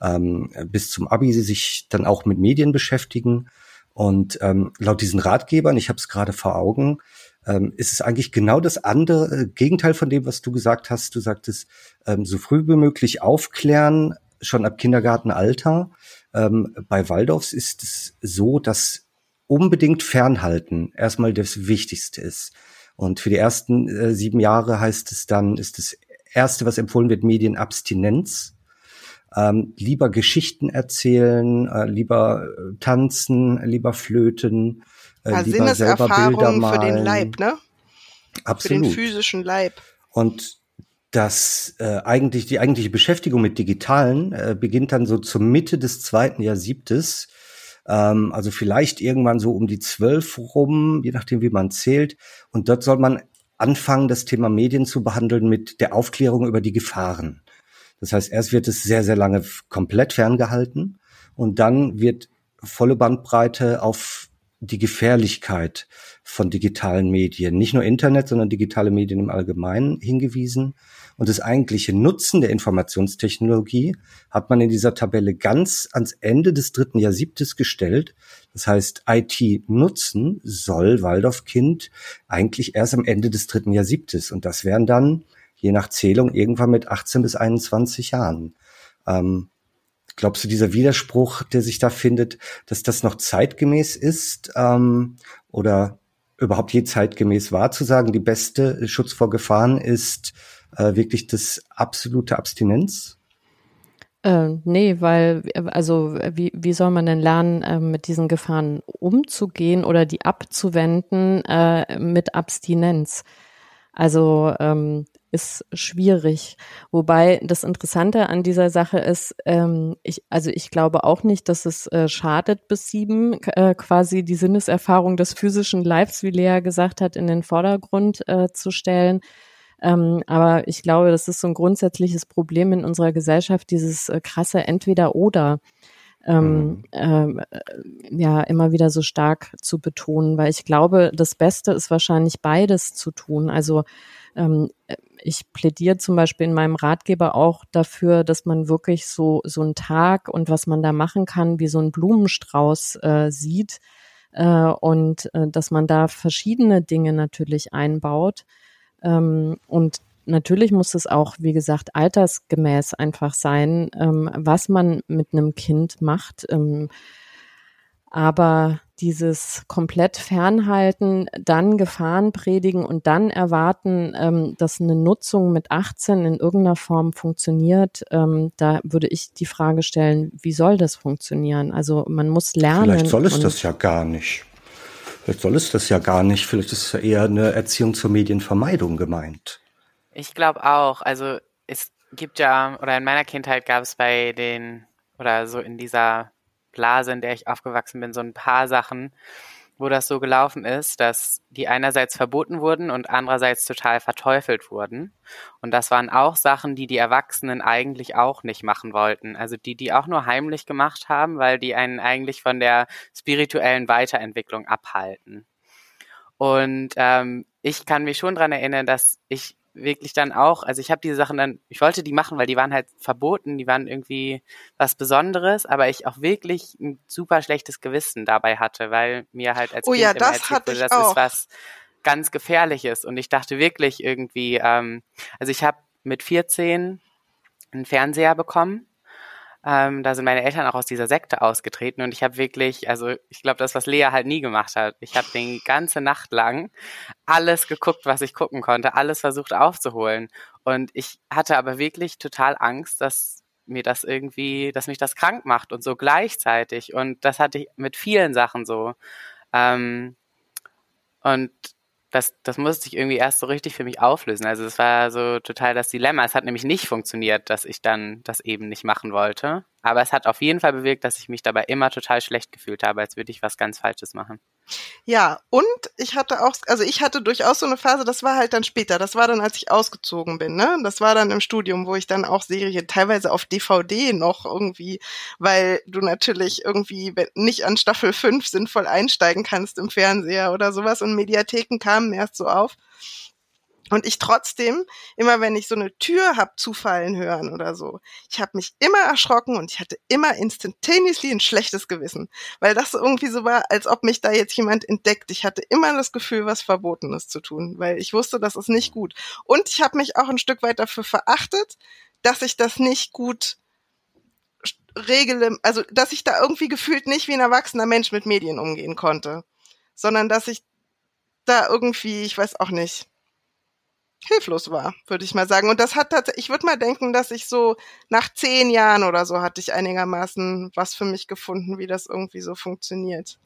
ähm, bis zum Abi sie sich dann auch mit Medien beschäftigen. Und ähm, laut diesen Ratgebern, ich habe es gerade vor Augen, ähm, ist es eigentlich genau das andere äh, Gegenteil von dem, was du gesagt hast. Du sagtest, ähm, so früh wie möglich aufklären, schon ab Kindergartenalter. Ähm, bei Waldorfs ist es so, dass unbedingt Fernhalten erstmal das Wichtigste ist. Und für die ersten äh, sieben Jahre heißt es dann, ist das erste, was empfohlen wird, Medienabstinenz. Ähm, lieber Geschichten erzählen, äh, lieber äh, tanzen, lieber flöten, äh, Bilder malen. für den Leib, ne? Absolut. Für den physischen Leib. Und das äh, eigentlich die eigentliche Beschäftigung mit Digitalen äh, beginnt dann so zur Mitte des zweiten Jahrsiebtes ähm, also vielleicht irgendwann so um die zwölf rum, je nachdem, wie man zählt. Und dort soll man anfangen, das Thema Medien zu behandeln mit der Aufklärung über die Gefahren. Das heißt, erst wird es sehr, sehr lange komplett ferngehalten und dann wird volle Bandbreite auf die Gefährlichkeit von digitalen Medien, nicht nur Internet, sondern digitale Medien im Allgemeinen hingewiesen. Und das eigentliche Nutzen der Informationstechnologie hat man in dieser Tabelle ganz ans Ende des dritten Jahrsiebtes gestellt. Das heißt, IT-Nutzen soll Waldorfkind eigentlich erst am Ende des dritten Jahrsiebtes. Und das wären dann, je nach Zählung, irgendwann mit 18 bis 21 Jahren. Ähm, glaubst du, dieser Widerspruch, der sich da findet, dass das noch zeitgemäß ist ähm, oder überhaupt je zeitgemäß war, zu sagen, die beste Schutz vor Gefahren ist äh, wirklich das absolute Abstinenz? Äh, nee, weil, also wie, wie soll man denn lernen, äh, mit diesen Gefahren umzugehen oder die abzuwenden äh, mit Abstinenz? Also ähm, ist schwierig. Wobei das Interessante an dieser Sache ist, ähm, ich, also ich glaube auch nicht, dass es äh, schadet, bis sieben äh, quasi die Sinneserfahrung des physischen Leibs, wie Lea gesagt hat, in den Vordergrund äh, zu stellen. Ähm, aber ich glaube, das ist so ein grundsätzliches Problem in unserer Gesellschaft, dieses äh, krasse Entweder-Oder. Ähm, äh, ja, immer wieder so stark zu betonen, weil ich glaube, das Beste ist wahrscheinlich beides zu tun. Also ähm, ich plädiere zum Beispiel in meinem Ratgeber auch dafür, dass man wirklich so, so einen Tag und was man da machen kann, wie so ein Blumenstrauß äh, sieht äh, und äh, dass man da verschiedene Dinge natürlich einbaut. Ähm, und natürlich muss es auch, wie gesagt, altersgemäß einfach sein, ähm, was man mit einem Kind macht. Ähm, aber dieses komplett fernhalten, dann Gefahren predigen und dann erwarten, ähm, dass eine Nutzung mit 18 in irgendeiner Form funktioniert, ähm, da würde ich die Frage stellen, wie soll das funktionieren? Also man muss lernen. Vielleicht soll es das ja gar nicht. Vielleicht soll es das ja gar nicht. Vielleicht ist es ja eher eine Erziehung zur Medienvermeidung gemeint. Ich glaube auch. Also es gibt ja, oder in meiner Kindheit gab es bei den, oder so in dieser Blase, in der ich aufgewachsen bin, so ein paar Sachen, wo das so gelaufen ist, dass die einerseits verboten wurden und andererseits total verteufelt wurden. Und das waren auch Sachen, die die Erwachsenen eigentlich auch nicht machen wollten. Also die, die auch nur heimlich gemacht haben, weil die einen eigentlich von der spirituellen Weiterentwicklung abhalten. Und ähm, ich kann mich schon dran erinnern, dass ich wirklich dann auch, also ich habe diese Sachen dann, ich wollte die machen, weil die waren halt verboten, die waren irgendwie was Besonderes, aber ich auch wirklich ein super schlechtes Gewissen dabei hatte, weil mir halt als oh Kind ja, immer das erzählt hatte wurde, das auch. ist was ganz Gefährliches und ich dachte wirklich irgendwie, ähm, also ich habe mit 14 einen Fernseher bekommen ähm, da sind meine Eltern auch aus dieser Sekte ausgetreten und ich habe wirklich, also ich glaube, das, was Lea halt nie gemacht hat. Ich habe die ganze Nacht lang alles geguckt, was ich gucken konnte, alles versucht aufzuholen. Und ich hatte aber wirklich total Angst, dass mir das irgendwie, dass mich das krank macht und so gleichzeitig. Und das hatte ich mit vielen Sachen so. Ähm, und das, das musste ich irgendwie erst so richtig für mich auflösen. Also es war so total das Dilemma. Es hat nämlich nicht funktioniert, dass ich dann das eben nicht machen wollte. Aber es hat auf jeden Fall bewirkt, dass ich mich dabei immer total schlecht gefühlt habe, als würde ich was ganz Falsches machen. Ja, und ich hatte auch, also ich hatte durchaus so eine Phase, das war halt dann später, das war dann, als ich ausgezogen bin, ne? Das war dann im Studium, wo ich dann auch Serien teilweise auf DVD noch irgendwie, weil du natürlich irgendwie nicht an Staffel 5 sinnvoll einsteigen kannst im Fernseher oder sowas und Mediatheken kamen erst so auf. Und ich trotzdem, immer wenn ich so eine Tür hab zufallen hören oder so, ich habe mich immer erschrocken und ich hatte immer instantaneously ein schlechtes Gewissen, weil das irgendwie so war, als ob mich da jetzt jemand entdeckt. Ich hatte immer das Gefühl, was Verbotenes zu tun, weil ich wusste, das ist nicht gut. Und ich habe mich auch ein Stück weit dafür verachtet, dass ich das nicht gut regele, also dass ich da irgendwie gefühlt nicht wie ein erwachsener Mensch mit Medien umgehen konnte, sondern dass ich da irgendwie, ich weiß auch nicht, hilflos war, würde ich mal sagen. Und das hat tatsächlich, ich würde mal denken, dass ich so nach zehn Jahren oder so hatte ich einigermaßen was für mich gefunden, wie das irgendwie so funktioniert.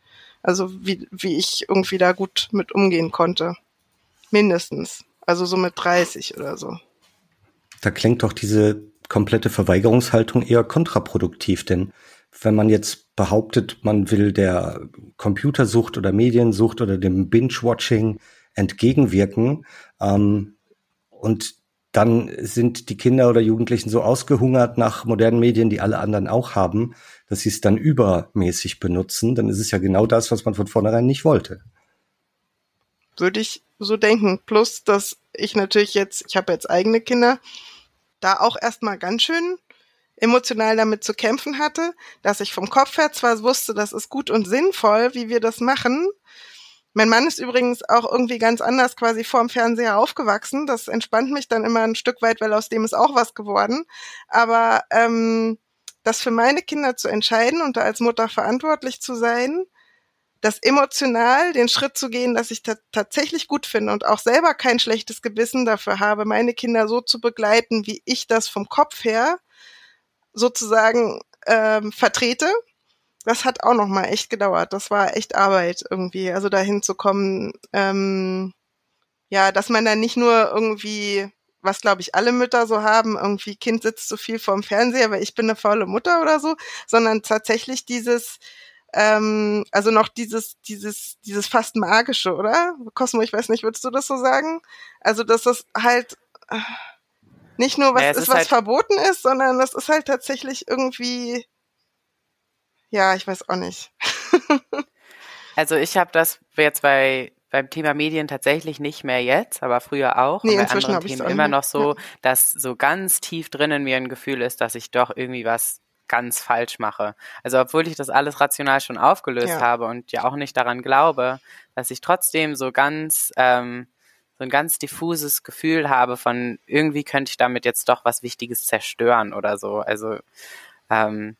Also wie, wie ich irgendwie da gut mit umgehen konnte. Mindestens. Also so mit 30 oder so. Da klingt doch diese komplette Verweigerungshaltung eher kontraproduktiv, denn wenn man jetzt behauptet, man will der Computersucht oder Mediensucht oder dem Binge-Watching entgegenwirken, ähm, und dann sind die Kinder oder Jugendlichen so ausgehungert nach modernen Medien, die alle anderen auch haben, dass sie es dann übermäßig benutzen, dann ist es ja genau das, was man von vornherein nicht wollte. Würde ich so denken. Plus, dass ich natürlich jetzt, ich habe jetzt eigene Kinder, da auch erstmal ganz schön emotional damit zu kämpfen hatte, dass ich vom Kopf her zwar wusste, das ist gut und sinnvoll, wie wir das machen, mein Mann ist übrigens auch irgendwie ganz anders quasi vorm Fernseher aufgewachsen. Das entspannt mich dann immer ein Stück weit, weil aus dem ist auch was geworden. Aber ähm, das für meine Kinder zu entscheiden und da als Mutter verantwortlich zu sein, das emotional den Schritt zu gehen, dass ich tatsächlich gut finde und auch selber kein schlechtes Gewissen dafür habe, meine Kinder so zu begleiten, wie ich das vom Kopf her sozusagen ähm, vertrete. Das hat auch noch mal echt gedauert. Das war echt Arbeit irgendwie, also dahin zu kommen, ähm, ja, dass man dann nicht nur irgendwie was glaube ich alle Mütter so haben, irgendwie Kind sitzt zu viel vorm Fernseher, weil ich bin eine faule Mutter oder so, sondern tatsächlich dieses, ähm, also noch dieses, dieses, dieses fast magische, oder? Cosmo, ich weiß nicht, würdest du das so sagen? Also, dass das halt äh, nicht nur was ja, ist, ist, was halt verboten ist, sondern das ist halt tatsächlich irgendwie, ja, ich weiß auch nicht. also ich habe das jetzt bei beim Thema Medien tatsächlich nicht mehr jetzt, aber früher auch. Nee, und bei anderen Themen immer noch so, ja. dass so ganz tief drinnen mir ein Gefühl ist, dass ich doch irgendwie was ganz falsch mache. Also obwohl ich das alles rational schon aufgelöst ja. habe und ja auch nicht daran glaube, dass ich trotzdem so ganz ähm, so ein ganz diffuses Gefühl habe von irgendwie könnte ich damit jetzt doch was Wichtiges zerstören oder so. Also ähm,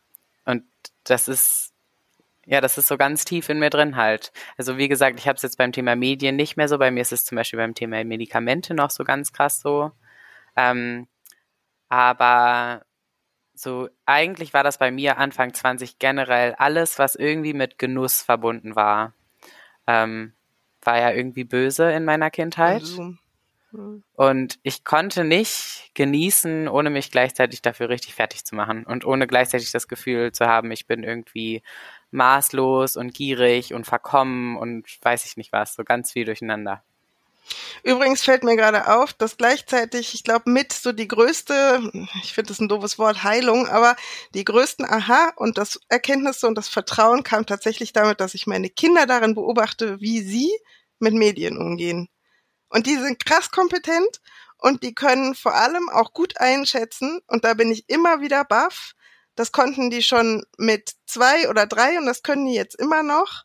das ist ja, das ist so ganz tief in mir drin halt. Also wie gesagt, ich habe es jetzt beim Thema Medien nicht mehr so. Bei mir ist es zum Beispiel beim Thema Medikamente noch so ganz krass so. Ähm, aber so eigentlich war das bei mir Anfang 20 generell alles, was irgendwie mit Genuss verbunden war, ähm, war ja irgendwie böse in meiner Kindheit. Also. Und ich konnte nicht genießen, ohne mich gleichzeitig dafür richtig fertig zu machen und ohne gleichzeitig das Gefühl zu haben, ich bin irgendwie maßlos und gierig und verkommen und weiß ich nicht was, so ganz viel durcheinander. Übrigens fällt mir gerade auf, dass gleichzeitig, ich glaube, mit so die größte, ich finde das ein doofes Wort, Heilung, aber die größten Aha und das Erkenntnisse und das Vertrauen kam tatsächlich damit, dass ich meine Kinder darin beobachte, wie sie mit Medien umgehen. Und die sind krass kompetent und die können vor allem auch gut einschätzen, und da bin ich immer wieder baff, das konnten die schon mit zwei oder drei und das können die jetzt immer noch.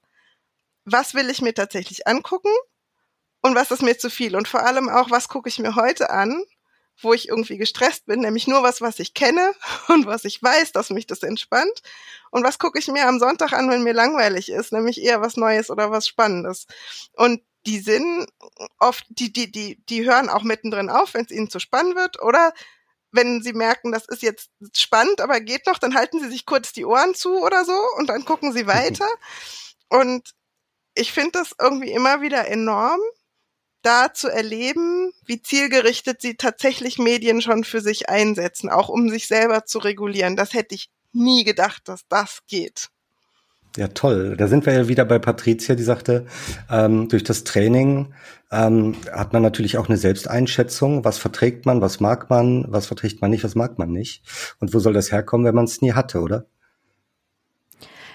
Was will ich mir tatsächlich angucken und was ist mir zu viel? Und vor allem auch, was gucke ich mir heute an, wo ich irgendwie gestresst bin, nämlich nur was, was ich kenne und was ich weiß, dass mich das entspannt. Und was gucke ich mir am Sonntag an, wenn mir langweilig ist, nämlich eher was Neues oder was Spannendes. Und die sind oft, die, die, die, die hören auch mittendrin auf, wenn es ihnen zu spannend wird, oder wenn sie merken, das ist jetzt spannend, aber geht noch, dann halten sie sich kurz die Ohren zu oder so und dann gucken sie weiter. Und ich finde das irgendwie immer wieder enorm, da zu erleben, wie zielgerichtet sie tatsächlich Medien schon für sich einsetzen, auch um sich selber zu regulieren. Das hätte ich nie gedacht, dass das geht. Ja, toll. Da sind wir ja wieder bei Patricia, die sagte, ähm, durch das Training ähm, hat man natürlich auch eine Selbsteinschätzung. Was verträgt man, was mag man, was verträgt man nicht, was mag man nicht. Und wo soll das herkommen, wenn man es nie hatte, oder?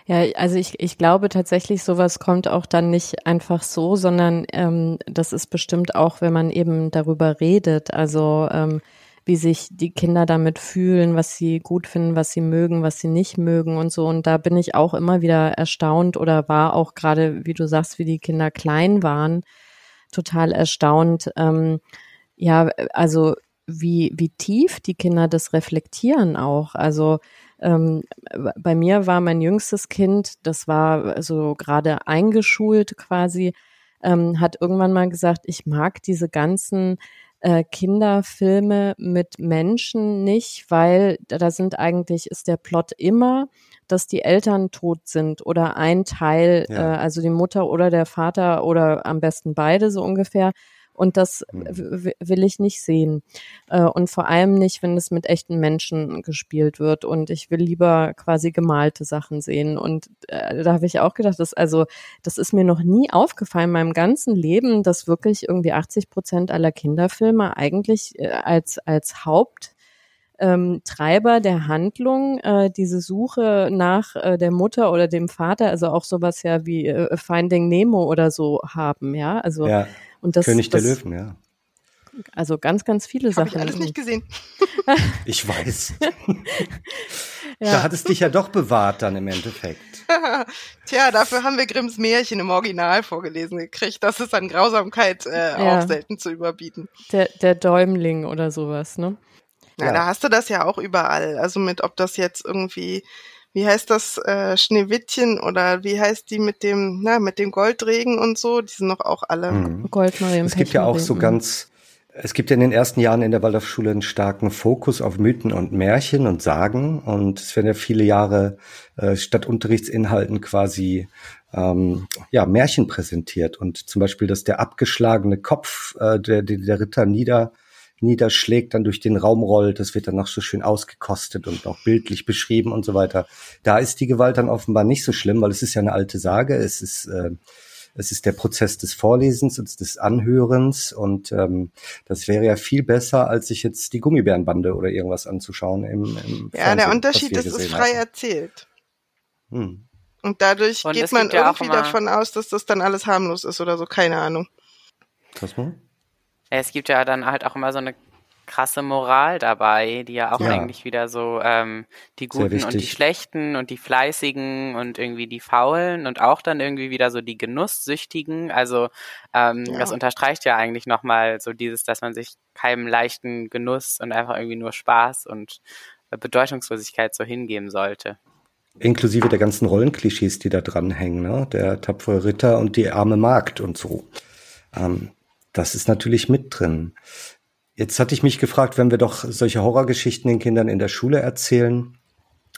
Ja, also ich, ich glaube tatsächlich, sowas kommt auch dann nicht einfach so, sondern ähm, das ist bestimmt auch, wenn man eben darüber redet. Also ähm, wie sich die Kinder damit fühlen, was sie gut finden, was sie mögen, was sie nicht mögen und so. Und da bin ich auch immer wieder erstaunt oder war auch gerade, wie du sagst, wie die Kinder klein waren, total erstaunt. Ähm, ja, also wie, wie tief die Kinder das reflektieren auch. Also ähm, bei mir war mein jüngstes Kind, das war so gerade eingeschult quasi, ähm, hat irgendwann mal gesagt, ich mag diese ganzen äh, Kinderfilme mit Menschen nicht, weil da sind eigentlich, ist der Plot immer, dass die Eltern tot sind oder ein Teil, ja. äh, also die Mutter oder der Vater oder am besten beide so ungefähr. Und das mhm. will ich nicht sehen. Äh, und vor allem nicht, wenn es mit echten Menschen gespielt wird. Und ich will lieber quasi gemalte Sachen sehen. Und äh, da habe ich auch gedacht, dass, also, das ist mir noch nie aufgefallen in meinem ganzen Leben, dass wirklich irgendwie 80 Prozent aller Kinderfilme eigentlich äh, als, als Haupt ähm, Treiber der Handlung äh, diese Suche nach äh, der Mutter oder dem Vater, also auch sowas ja wie äh, Finding Nemo oder so haben, ja. Also ja. Und das, König das, der Löwen, ja. Also ganz, ganz viele Hab Sachen. Habe ich alles nicht gesehen. ich weiß. ja. Da hat es dich ja doch bewahrt dann im Endeffekt. Tja, dafür haben wir Grimms Märchen im Original vorgelesen gekriegt. Das ist an Grausamkeit äh, ja. auch selten zu überbieten. Der, der Däumling oder sowas, ne? Ja, ja, da hast du das ja auch überall. Also mit, ob das jetzt irgendwie, wie heißt das, äh, Schneewittchen oder wie heißt die mit dem, na, mit dem Goldregen und so, die sind doch auch alle. Mhm. Goldmarie Es gibt ja auch so ganz, es gibt ja in den ersten Jahren in der Waldorfschule einen starken Fokus auf Mythen und Märchen und Sagen und es werden ja viele Jahre äh, statt Unterrichtsinhalten quasi ähm, ja Märchen präsentiert und zum Beispiel, dass der abgeschlagene Kopf, äh, der, der Ritter nieder niederschlägt, dann durch den Raum rollt. Das wird dann noch so schön ausgekostet und auch bildlich beschrieben und so weiter. Da ist die Gewalt dann offenbar nicht so schlimm, weil es ist ja eine alte Sage. Es ist äh, es ist der Prozess des Vorlesens und des Anhörens und ähm, das wäre ja viel besser, als sich jetzt die Gummibärenbande oder irgendwas anzuschauen im, im Ja, Fernsehen, der Unterschied ist, es ist frei haben. erzählt. Hm. Und dadurch und geht man irgendwie ja davon aus, dass das dann alles harmlos ist oder so, keine Ahnung. Was mal? Es gibt ja dann halt auch immer so eine krasse Moral dabei, die ja auch ja. eigentlich wieder so ähm, die Guten und die Schlechten und die Fleißigen und irgendwie die Faulen und auch dann irgendwie wieder so die Genusssüchtigen. Also ähm, ja. das unterstreicht ja eigentlich nochmal so dieses, dass man sich keinem leichten Genuss und einfach irgendwie nur Spaß und Bedeutungslosigkeit so hingeben sollte. Inklusive der ganzen Rollenklischees, die da dranhängen, ne? Der tapfere Ritter und die arme Magd und so. Ähm, das ist natürlich mit drin. Jetzt hatte ich mich gefragt, wenn wir doch solche Horrorgeschichten den Kindern in der Schule erzählen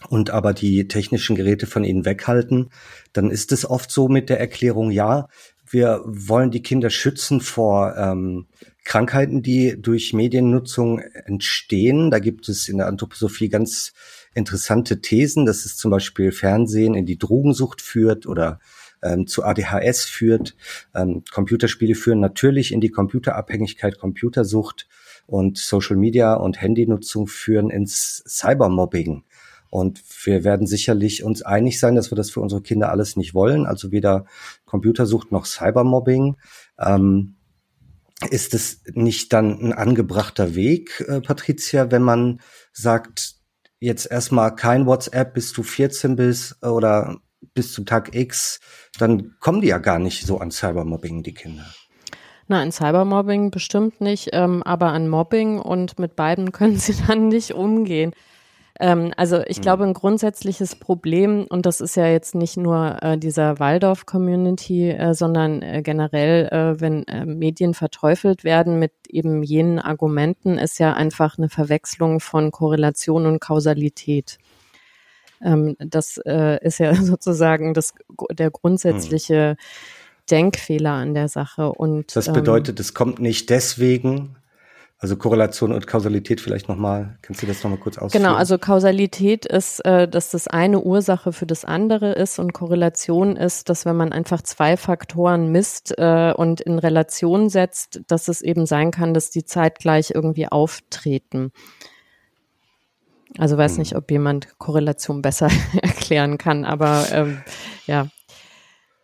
und aber die technischen Geräte von ihnen weghalten, dann ist es oft so mit der Erklärung, ja, wir wollen die Kinder schützen vor ähm, Krankheiten, die durch Mediennutzung entstehen. Da gibt es in der Anthroposophie ganz interessante Thesen, dass es zum Beispiel Fernsehen in die Drogensucht führt oder ähm, zu ADHS führt. Ähm, Computerspiele führen natürlich in die Computerabhängigkeit, Computersucht und Social Media und Handynutzung führen ins Cybermobbing. Und wir werden sicherlich uns einig sein, dass wir das für unsere Kinder alles nicht wollen. Also weder Computersucht noch Cybermobbing. Ähm, ist es nicht dann ein angebrachter Weg, äh, Patricia, wenn man sagt, jetzt erstmal kein WhatsApp, bis du 14 bist oder bis zum Tag X, dann kommen die ja gar nicht so an Cybermobbing, die Kinder. Na, an Cybermobbing bestimmt nicht, ähm, aber an Mobbing und mit beiden können sie dann nicht umgehen. Ähm, also ich glaube, ein grundsätzliches Problem, und das ist ja jetzt nicht nur äh, dieser Waldorf-Community, äh, sondern äh, generell, äh, wenn äh, Medien verteufelt werden mit eben jenen Argumenten, ist ja einfach eine Verwechslung von Korrelation und Kausalität. Ähm, das äh, ist ja sozusagen das, der grundsätzliche. Denkfehler an der Sache. Und das ähm, bedeutet, ähm, es kommt nicht deswegen, also Korrelation und Kausalität vielleicht nochmal, kannst du das nochmal kurz ausführen? Genau, also Kausalität ist, äh, dass das eine Ursache für das andere ist und Korrelation ist, dass wenn man einfach zwei Faktoren misst äh, und in Relation setzt, dass es eben sein kann, dass die zeitgleich irgendwie auftreten. Also weiß hm. nicht, ob jemand Korrelation besser erklären kann, aber ähm, ja.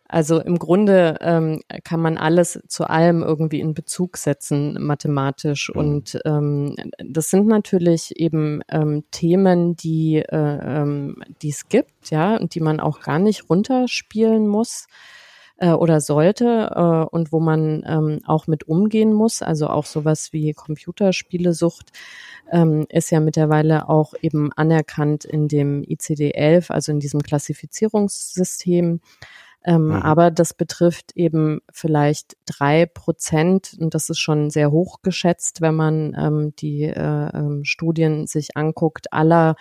Also im Grunde ähm, kann man alles zu allem irgendwie in Bezug setzen, mathematisch. Mhm. Und ähm, das sind natürlich eben ähm, Themen, die äh, ähm, die es gibt, ja, und die man auch gar nicht runterspielen muss äh, oder sollte äh, und wo man ähm, auch mit umgehen muss. Also auch sowas wie Computerspielesucht ähm, ist ja mittlerweile auch eben anerkannt in dem ICD-11, also in diesem Klassifizierungssystem. Ähm, mhm. Aber das betrifft eben vielleicht drei Prozent und das ist schon sehr hoch geschätzt, wenn man ähm, die äh, ähm, Studien sich anguckt, aller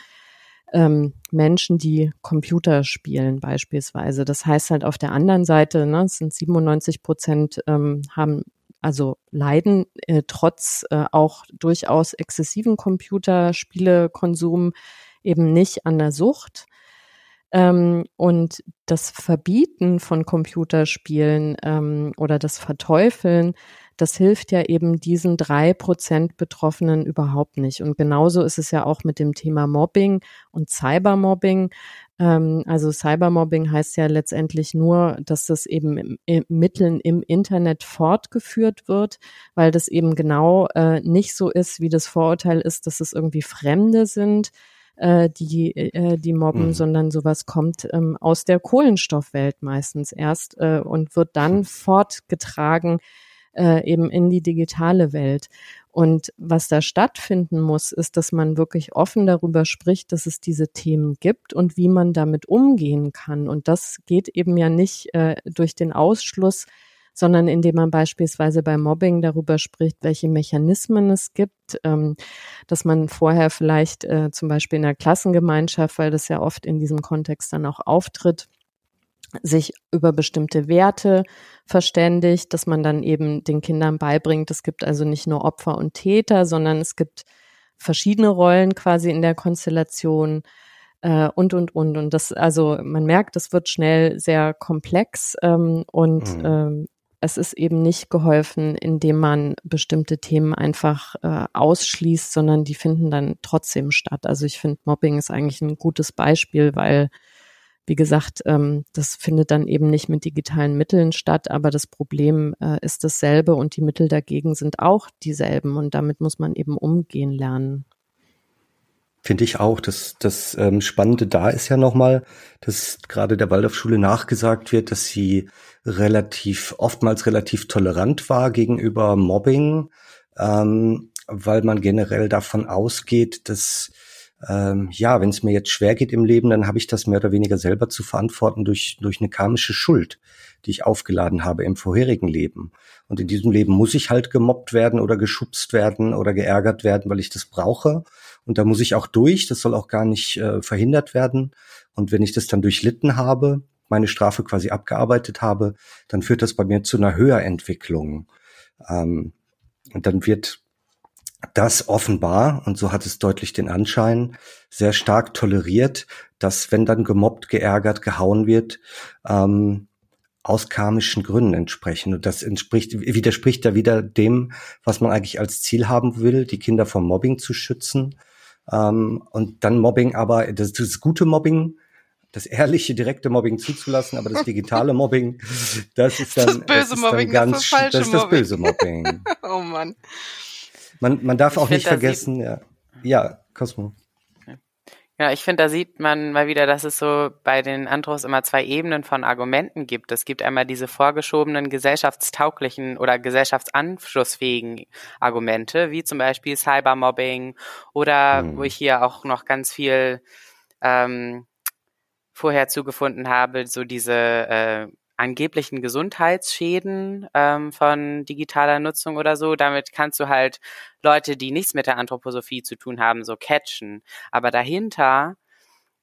ähm, Menschen, die Computer spielen beispielsweise. Das heißt halt auf der anderen Seite, ne, es sind 97 Prozent ähm, haben also leiden äh, trotz äh, auch durchaus exzessiven Computerspielekonsum eben nicht an der Sucht. Ähm, und das Verbieten von Computerspielen ähm, oder das Verteufeln, das hilft ja eben diesen drei Prozent Betroffenen überhaupt nicht. Und genauso ist es ja auch mit dem Thema Mobbing und Cybermobbing. Ähm, also Cybermobbing heißt ja letztendlich nur, dass das eben im, im Mitteln im Internet fortgeführt wird, weil das eben genau äh, nicht so ist, wie das Vorurteil ist, dass es irgendwie Fremde sind, äh, die, äh, die mobben, mhm. sondern sowas kommt ähm, aus der Kohlenstoffwelt meistens erst äh, und wird dann fortgetragen äh, eben in die digitale Welt. Und was da stattfinden muss, ist, dass man wirklich offen darüber spricht, dass es diese Themen gibt und wie man damit umgehen kann. Und das geht eben ja nicht äh, durch den Ausschluss, sondern indem man beispielsweise bei Mobbing darüber spricht, welche Mechanismen es gibt, ähm, dass man vorher vielleicht äh, zum Beispiel in der Klassengemeinschaft, weil das ja oft in diesem Kontext dann auch auftritt, sich über bestimmte Werte verständigt, dass man dann eben den Kindern beibringt, es gibt also nicht nur Opfer und Täter, sondern es gibt verschiedene Rollen quasi in der Konstellation äh, und, und, und. Und das, also man merkt, das wird schnell sehr komplex ähm, und mhm. ähm, es ist eben nicht geholfen, indem man bestimmte Themen einfach äh, ausschließt, sondern die finden dann trotzdem statt. Also ich finde, Mobbing ist eigentlich ein gutes Beispiel, weil wie gesagt, ähm, das findet dann eben nicht mit digitalen Mitteln statt, aber das Problem äh, ist dasselbe und die Mittel dagegen sind auch dieselben und damit muss man eben umgehen lernen. Finde ich auch. Das, das ähm, Spannende da ist ja nochmal, dass gerade der Waldorfschule nachgesagt wird, dass sie relativ, oftmals relativ tolerant war gegenüber Mobbing, ähm, weil man generell davon ausgeht, dass ähm, ja, wenn es mir jetzt schwer geht im Leben, dann habe ich das mehr oder weniger selber zu verantworten durch, durch eine karmische Schuld, die ich aufgeladen habe im vorherigen Leben. Und in diesem Leben muss ich halt gemobbt werden oder geschubst werden oder geärgert werden, weil ich das brauche. Und da muss ich auch durch. Das soll auch gar nicht äh, verhindert werden. Und wenn ich das dann durchlitten habe, meine Strafe quasi abgearbeitet habe, dann führt das bei mir zu einer Höherentwicklung. Ähm, und dann wird das offenbar, und so hat es deutlich den Anschein, sehr stark toleriert, dass wenn dann gemobbt, geärgert, gehauen wird, ähm, aus karmischen Gründen entsprechen. Und das entspricht, widerspricht ja wieder dem, was man eigentlich als Ziel haben will, die Kinder vom Mobbing zu schützen. Ähm, und dann Mobbing aber, das, das gute Mobbing, das ehrliche, direkte Mobbing zuzulassen, aber das digitale Mobbing, das ist dann, das, böse das ist Mobbing, ganz, das, das ist das böse Mobbing. oh Mann. Man, man darf ich auch nicht vergessen, ja. Ja, Cosmo. Ja, ich finde, da sieht man mal wieder, dass es so bei den Andros immer zwei Ebenen von Argumenten gibt. Es gibt einmal diese vorgeschobenen gesellschaftstauglichen oder gesellschaftsanschlussfähigen Argumente, wie zum Beispiel Cybermobbing oder hm. wo ich hier auch noch ganz viel ähm, vorher zugefunden habe, so diese äh, angeblichen Gesundheitsschäden ähm, von digitaler Nutzung oder so. Damit kannst du halt Leute, die nichts mit der Anthroposophie zu tun haben, so catchen. Aber dahinter,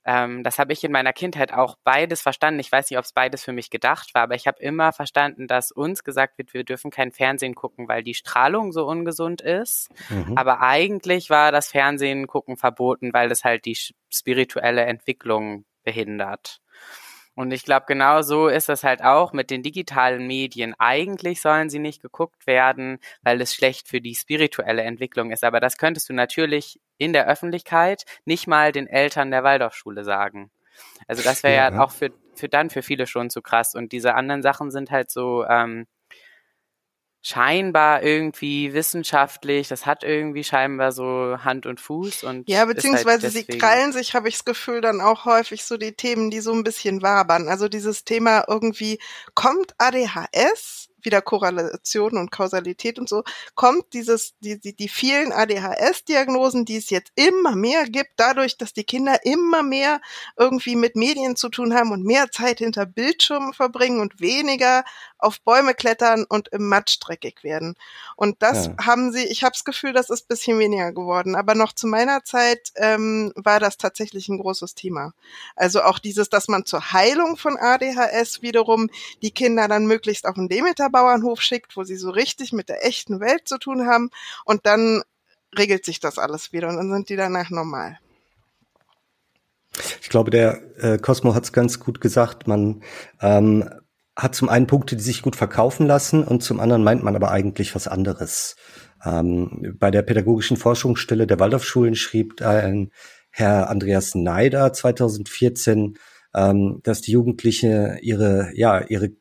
ähm, das habe ich in meiner Kindheit auch beides verstanden. Ich weiß nicht, ob es beides für mich gedacht war, aber ich habe immer verstanden, dass uns gesagt wird, wir dürfen kein Fernsehen gucken, weil die Strahlung so ungesund ist. Mhm. Aber eigentlich war das Fernsehen gucken verboten, weil es halt die spirituelle Entwicklung behindert. Und ich glaube, genau so ist das halt auch mit den digitalen Medien. Eigentlich sollen sie nicht geguckt werden, weil es schlecht für die spirituelle Entwicklung ist. Aber das könntest du natürlich in der Öffentlichkeit nicht mal den Eltern der Waldorfschule sagen. Also das wäre ja, ja, auch für, für dann für viele schon zu krass. Und diese anderen Sachen sind halt so, ähm, scheinbar irgendwie wissenschaftlich, das hat irgendwie scheinbar so Hand und Fuß und ja, halt beziehungsweise halt sie krallen sich, habe ich das Gefühl, dann auch häufig so die Themen, die so ein bisschen wabern. Also dieses Thema irgendwie kommt ADHS wieder Korrelation und Kausalität und so, kommt dieses, die, die, die vielen ADHS-Diagnosen, die es jetzt immer mehr gibt, dadurch, dass die Kinder immer mehr irgendwie mit Medien zu tun haben und mehr Zeit hinter Bildschirmen verbringen und weniger auf Bäume klettern und im Matsch dreckig werden. Und das ja. haben sie, ich habe das Gefühl, das ist bisschen weniger geworden. Aber noch zu meiner Zeit ähm, war das tatsächlich ein großes Thema. Also auch dieses, dass man zur Heilung von ADHS wiederum die Kinder dann möglichst auf den Demeter-Bauernhof schickt, wo sie so richtig mit der echten Welt zu tun haben. Und dann regelt sich das alles wieder und dann sind die danach normal. Ich glaube, der äh, Cosmo hat es ganz gut gesagt. Man ähm, hat zum einen Punkte, die sich gut verkaufen lassen und zum anderen meint man aber eigentlich was anderes. Ähm, bei der pädagogischen Forschungsstelle der Waldorfschulen schrieb ein Herr Andreas Neider 2014, ähm, dass die Jugendliche ihre, ja, ihre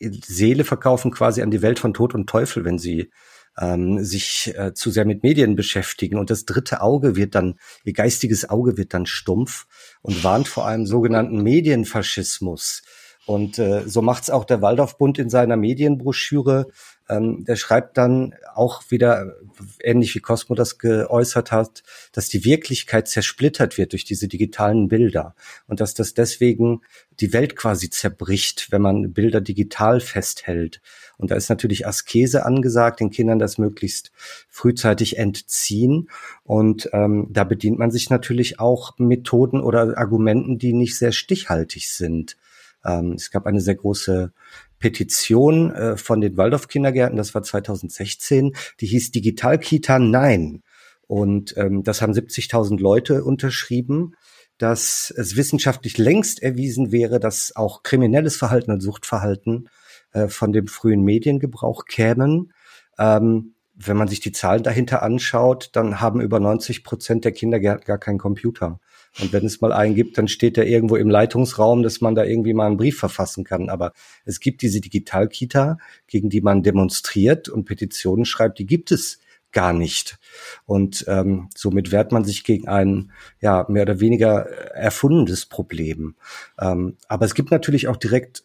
Seele verkaufen quasi an die Welt von Tod und Teufel, wenn sie ähm, sich äh, zu sehr mit Medien beschäftigen. Und das dritte Auge wird dann, ihr geistiges Auge wird dann stumpf und warnt vor einem sogenannten Medienfaschismus Und äh, so macht's auch der Waldorfbund in seiner Medienbroschüre. Ähm, der schreibt dann auch wieder, ähnlich wie Cosmo das geäußert hat, dass die Wirklichkeit zersplittert wird durch diese digitalen Bilder und dass das deswegen die Welt quasi zerbricht, wenn man Bilder digital festhält. Und da ist natürlich Askese angesagt, den Kindern das möglichst frühzeitig entziehen. Und ähm, da bedient man sich natürlich auch Methoden oder Argumenten, die nicht sehr stichhaltig sind. Ähm, es gab eine sehr große Petition äh, von den Waldorf-Kindergärten, das war 2016, die hieß Digitalkita Nein. Und ähm, das haben 70.000 Leute unterschrieben, dass es wissenschaftlich längst erwiesen wäre, dass auch kriminelles Verhalten und Suchtverhalten äh, von dem frühen Mediengebrauch kämen. Ähm, wenn man sich die Zahlen dahinter anschaut, dann haben über 90 Prozent der Kindergärten gar keinen Computer. Und wenn es mal einen gibt, dann steht der irgendwo im Leitungsraum, dass man da irgendwie mal einen Brief verfassen kann. Aber es gibt diese Digitalkita, gegen die man demonstriert und Petitionen schreibt, die gibt es gar nicht. Und ähm, somit wehrt man sich gegen ein ja mehr oder weniger erfundenes Problem. Ähm, aber es gibt natürlich auch direkt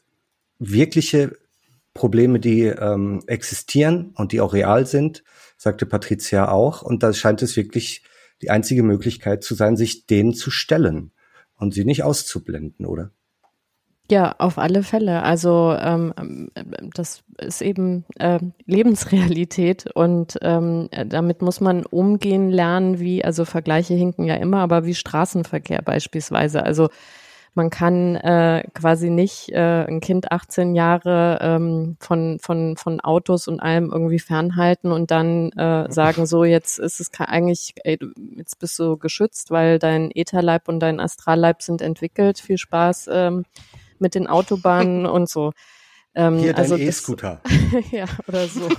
wirkliche Probleme, die ähm, existieren und die auch real sind, sagte Patricia auch. Und da scheint es wirklich die einzige Möglichkeit zu sein, sich denen zu stellen und sie nicht auszublenden, oder? Ja, auf alle Fälle. Also ähm, das ist eben äh, Lebensrealität und ähm, damit muss man umgehen lernen, wie, also Vergleiche hinken ja immer, aber wie Straßenverkehr beispielsweise. Also man kann äh, quasi nicht äh, ein Kind 18 Jahre ähm, von, von, von Autos und allem irgendwie fernhalten und dann äh, sagen, so jetzt ist es eigentlich, ey, jetzt bist du geschützt, weil dein Ätherleib und dein Astralleib sind entwickelt. Viel Spaß ähm, mit den Autobahnen und so. Ähm, Hier dein also E-Scooter. ja, oder so.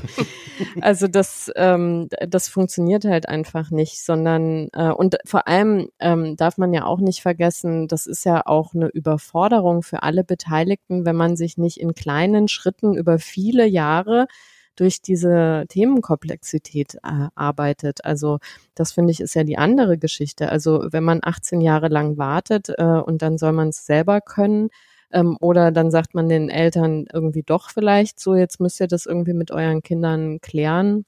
also das, ähm, das funktioniert halt einfach nicht, sondern äh, und vor allem ähm, darf man ja auch nicht vergessen, das ist ja auch eine Überforderung für alle Beteiligten, wenn man sich nicht in kleinen Schritten über viele Jahre durch diese Themenkomplexität äh, arbeitet. Also das finde ich ist ja die andere Geschichte. Also wenn man 18 Jahre lang wartet äh, und dann soll man es selber können, ähm, oder dann sagt man den Eltern irgendwie doch vielleicht so, jetzt müsst ihr das irgendwie mit euren Kindern klären.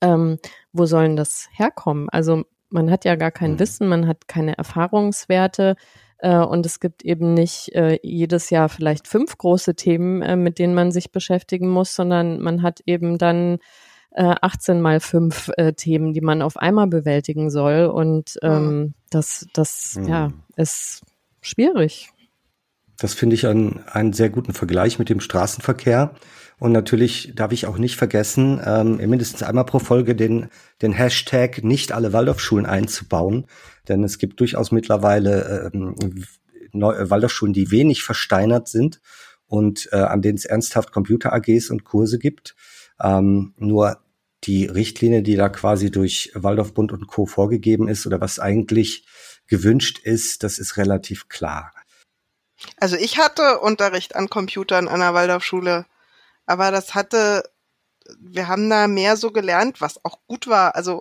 Ähm, wo sollen das herkommen? Also man hat ja gar kein mhm. Wissen, man hat keine Erfahrungswerte äh, und es gibt eben nicht äh, jedes Jahr vielleicht fünf große Themen, äh, mit denen man sich beschäftigen muss, sondern man hat eben dann 18 äh, mal fünf äh, Themen, die man auf einmal bewältigen soll und ähm, das, das mhm. ja, ist schwierig. Das finde ich einen, einen sehr guten Vergleich mit dem Straßenverkehr. Und natürlich darf ich auch nicht vergessen, ähm, mindestens einmal pro Folge den, den Hashtag nicht alle Waldorfschulen einzubauen. Denn es gibt durchaus mittlerweile ähm, Neu Waldorfschulen, die wenig versteinert sind und äh, an denen es ernsthaft Computer-AGs und Kurse gibt. Ähm, nur die Richtlinie, die da quasi durch Waldorfbund und Co. vorgegeben ist oder was eigentlich gewünscht ist, das ist relativ klar. Also ich hatte Unterricht an Computern an der Waldorfschule, aber das hatte, wir haben da mehr so gelernt, was auch gut war. Also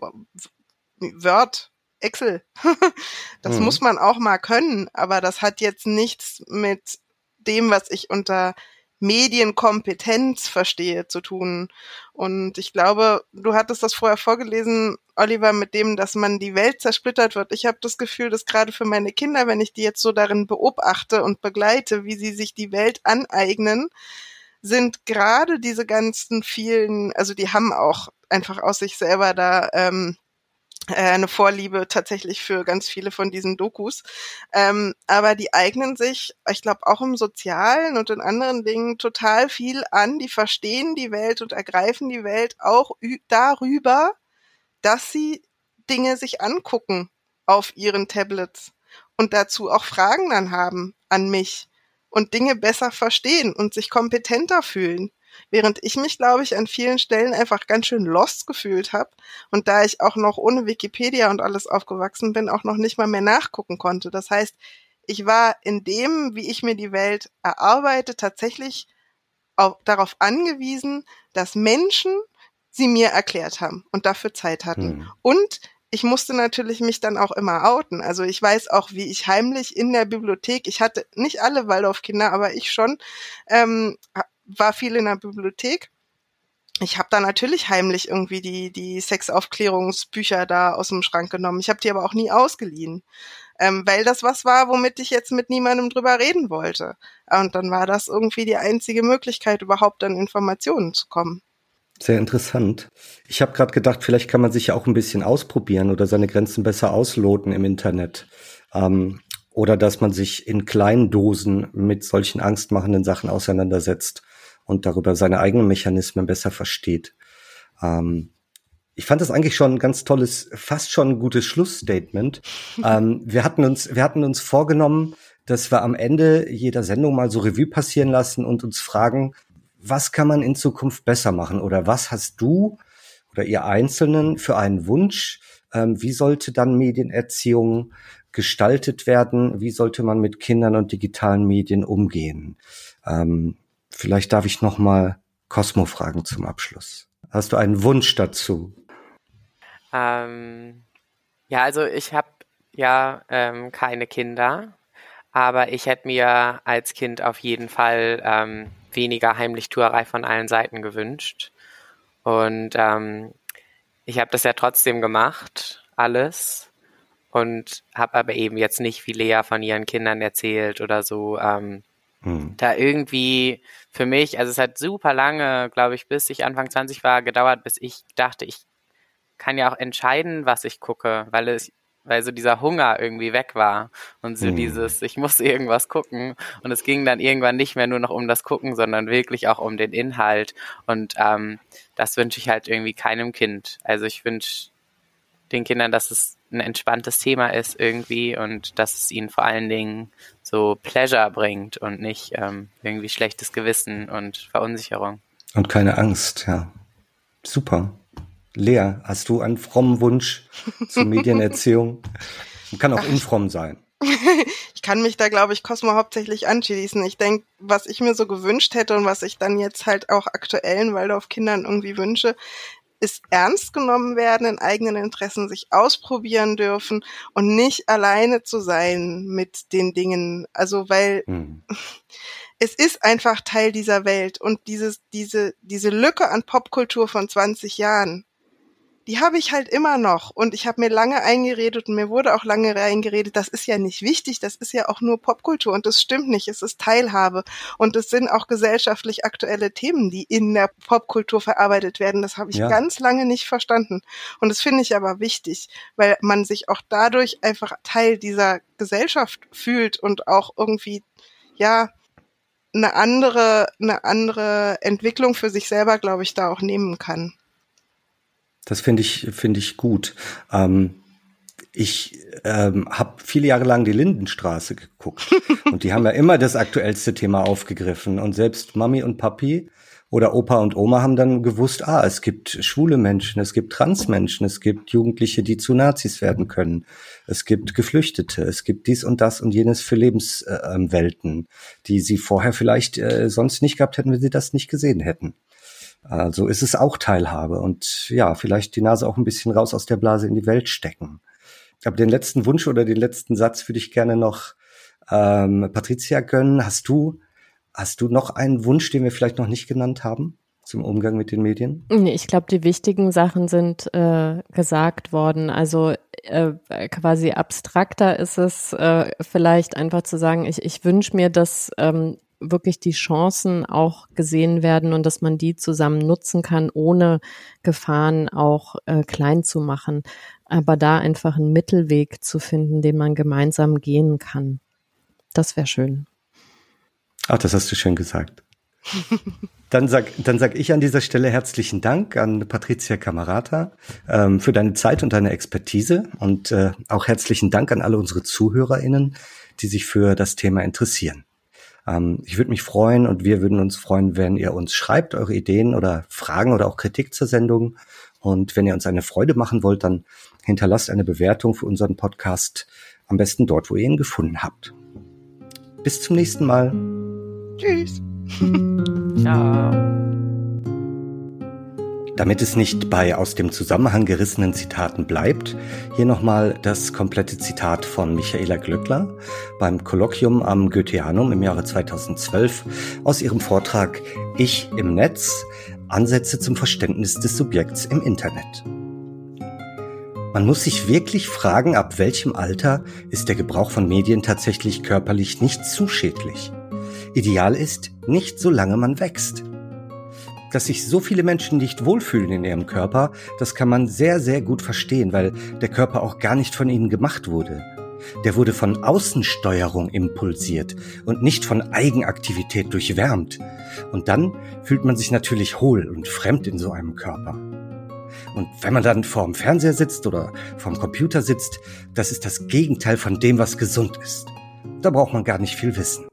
Word, Excel, das mhm. muss man auch mal können, aber das hat jetzt nichts mit dem, was ich unter Medienkompetenz verstehe, zu tun. Und ich glaube, du hattest das vorher vorgelesen, Oliver, mit dem, dass man die Welt zersplittert wird. Ich habe das Gefühl, dass gerade für meine Kinder, wenn ich die jetzt so darin beobachte und begleite, wie sie sich die Welt aneignen, sind gerade diese ganzen vielen, also die haben auch einfach aus sich selber da ähm, äh, eine Vorliebe tatsächlich für ganz viele von diesen Dokus. Ähm, aber die eignen sich, ich glaube, auch im Sozialen und in anderen Dingen total viel an. Die verstehen die Welt und ergreifen die Welt auch darüber, dass sie Dinge sich angucken auf ihren Tablets und dazu auch Fragen dann haben an mich und Dinge besser verstehen und sich kompetenter fühlen. Während ich mich, glaube ich, an vielen Stellen einfach ganz schön lost gefühlt habe und da ich auch noch ohne Wikipedia und alles aufgewachsen bin, auch noch nicht mal mehr nachgucken konnte. Das heißt, ich war in dem, wie ich mir die Welt erarbeite, tatsächlich auch darauf angewiesen, dass Menschen sie mir erklärt haben und dafür Zeit hatten. Hm. Und ich musste natürlich mich dann auch immer outen. Also ich weiß auch, wie ich heimlich in der Bibliothek, ich hatte nicht alle Waldorfkinder, aber ich schon, ähm, war viel in der Bibliothek. Ich habe da natürlich heimlich irgendwie die, die Sexaufklärungsbücher da aus dem Schrank genommen. Ich habe die aber auch nie ausgeliehen, ähm, weil das was war, womit ich jetzt mit niemandem drüber reden wollte. Und dann war das irgendwie die einzige Möglichkeit, überhaupt an Informationen zu kommen. Sehr interessant. Ich habe gerade gedacht, vielleicht kann man sich ja auch ein bisschen ausprobieren oder seine Grenzen besser ausloten im Internet. Ähm, oder dass man sich in kleinen Dosen mit solchen angstmachenden Sachen auseinandersetzt und darüber seine eigenen Mechanismen besser versteht. Ähm, ich fand das eigentlich schon ein ganz tolles, fast schon ein gutes Schlussstatement. ähm, wir hatten uns, wir hatten uns vorgenommen, dass wir am Ende jeder Sendung mal so Revue passieren lassen und uns fragen, was kann man in Zukunft besser machen oder was hast du oder ihr Einzelnen für einen Wunsch? Ähm, wie sollte dann Medienerziehung gestaltet werden? Wie sollte man mit Kindern und digitalen Medien umgehen? Ähm, vielleicht darf ich noch mal Cosmo fragen zum Abschluss. Hast du einen Wunsch dazu? Ähm, ja, also ich habe ja ähm, keine Kinder, aber ich hätte mir als Kind auf jeden Fall ähm, weniger Heimlichtuerei von allen Seiten gewünscht. Und ähm, ich habe das ja trotzdem gemacht, alles. Und habe aber eben jetzt nicht wie Lea von ihren Kindern erzählt oder so. Ähm, hm. Da irgendwie für mich, also es hat super lange, glaube ich, bis ich Anfang 20 war, gedauert, bis ich dachte, ich kann ja auch entscheiden, was ich gucke, weil es weil so dieser Hunger irgendwie weg war und so mhm. dieses, ich muss irgendwas gucken und es ging dann irgendwann nicht mehr nur noch um das Gucken, sondern wirklich auch um den Inhalt und ähm, das wünsche ich halt irgendwie keinem Kind. Also ich wünsche den Kindern, dass es ein entspanntes Thema ist irgendwie und dass es ihnen vor allen Dingen so Pleasure bringt und nicht ähm, irgendwie schlechtes Gewissen und Verunsicherung. Und keine Angst, ja. Super. Lea, hast du einen frommen Wunsch zur Medienerziehung? Kann auch unfromm sein. ich kann mich da, glaube ich, Cosmo hauptsächlich anschließen. Ich denke, was ich mir so gewünscht hätte und was ich dann jetzt halt auch aktuellen Waldorf-Kindern irgendwie wünsche, ist ernst genommen werden, in eigenen Interessen sich ausprobieren dürfen und nicht alleine zu sein mit den Dingen. Also, weil hm. es ist einfach Teil dieser Welt und dieses, diese, diese Lücke an Popkultur von 20 Jahren, die habe ich halt immer noch. Und ich habe mir lange eingeredet und mir wurde auch lange eingeredet, das ist ja nicht wichtig, das ist ja auch nur Popkultur und das stimmt nicht, es ist Teilhabe. Und es sind auch gesellschaftlich aktuelle Themen, die in der Popkultur verarbeitet werden. Das habe ich ja. ganz lange nicht verstanden. Und das finde ich aber wichtig, weil man sich auch dadurch einfach Teil dieser Gesellschaft fühlt und auch irgendwie, ja, eine andere, eine andere Entwicklung für sich selber, glaube ich, da auch nehmen kann. Das finde ich, finde ich gut. Ähm, ich ähm, habe viele Jahre lang die Lindenstraße geguckt und die haben ja immer das aktuellste Thema aufgegriffen und selbst Mami und Papi oder Opa und Oma haben dann gewusst, ah, es gibt schwule Menschen, es gibt Transmenschen, es gibt Jugendliche, die zu Nazis werden können, es gibt Geflüchtete, es gibt dies und das und jenes für Lebenswelten, äh, die sie vorher vielleicht äh, sonst nicht gehabt hätten, wenn sie das nicht gesehen hätten. Also ist es auch Teilhabe und ja, vielleicht die Nase auch ein bisschen raus aus der Blase in die Welt stecken. Aber den letzten Wunsch oder den letzten Satz würde ich gerne noch ähm, Patricia gönnen. Hast du, hast du noch einen Wunsch, den wir vielleicht noch nicht genannt haben? zum Umgang mit den Medien? Nee, ich glaube, die wichtigen Sachen sind äh, gesagt worden. Also äh, quasi abstrakter ist es äh, vielleicht einfach zu sagen, ich, ich wünsche mir, dass ähm, wirklich die Chancen auch gesehen werden und dass man die zusammen nutzen kann, ohne Gefahren auch äh, klein zu machen. Aber da einfach einen Mittelweg zu finden, den man gemeinsam gehen kann. Das wäre schön. Ach, das hast du schön gesagt. Dann sag, dann sag ich an dieser Stelle herzlichen Dank an Patricia Camerata ähm, für deine Zeit und deine Expertise und äh, auch herzlichen Dank an alle unsere ZuhörerInnen, die sich für das Thema interessieren. Ähm, ich würde mich freuen und wir würden uns freuen, wenn ihr uns schreibt, eure Ideen oder Fragen oder auch Kritik zur Sendung. Und wenn ihr uns eine Freude machen wollt, dann hinterlasst eine Bewertung für unseren Podcast. Am besten dort, wo ihr ihn gefunden habt. Bis zum nächsten Mal. Tschüss. Ciao. Damit es nicht bei aus dem Zusammenhang gerissenen Zitaten bleibt, hier nochmal das komplette Zitat von Michaela Glöckler beim Kolloquium am Goetheanum im Jahre 2012 aus ihrem Vortrag Ich im Netz, Ansätze zum Verständnis des Subjekts im Internet. Man muss sich wirklich fragen, ab welchem Alter ist der Gebrauch von Medien tatsächlich körperlich nicht zu schädlich. Ideal ist, nicht solange man wächst dass sich so viele Menschen nicht wohlfühlen in ihrem Körper, das kann man sehr, sehr gut verstehen, weil der Körper auch gar nicht von ihnen gemacht wurde. Der wurde von Außensteuerung impulsiert und nicht von Eigenaktivität durchwärmt. Und dann fühlt man sich natürlich hohl und fremd in so einem Körper. Und wenn man dann vorm Fernseher sitzt oder vorm Computer sitzt, das ist das Gegenteil von dem, was gesund ist. Da braucht man gar nicht viel wissen.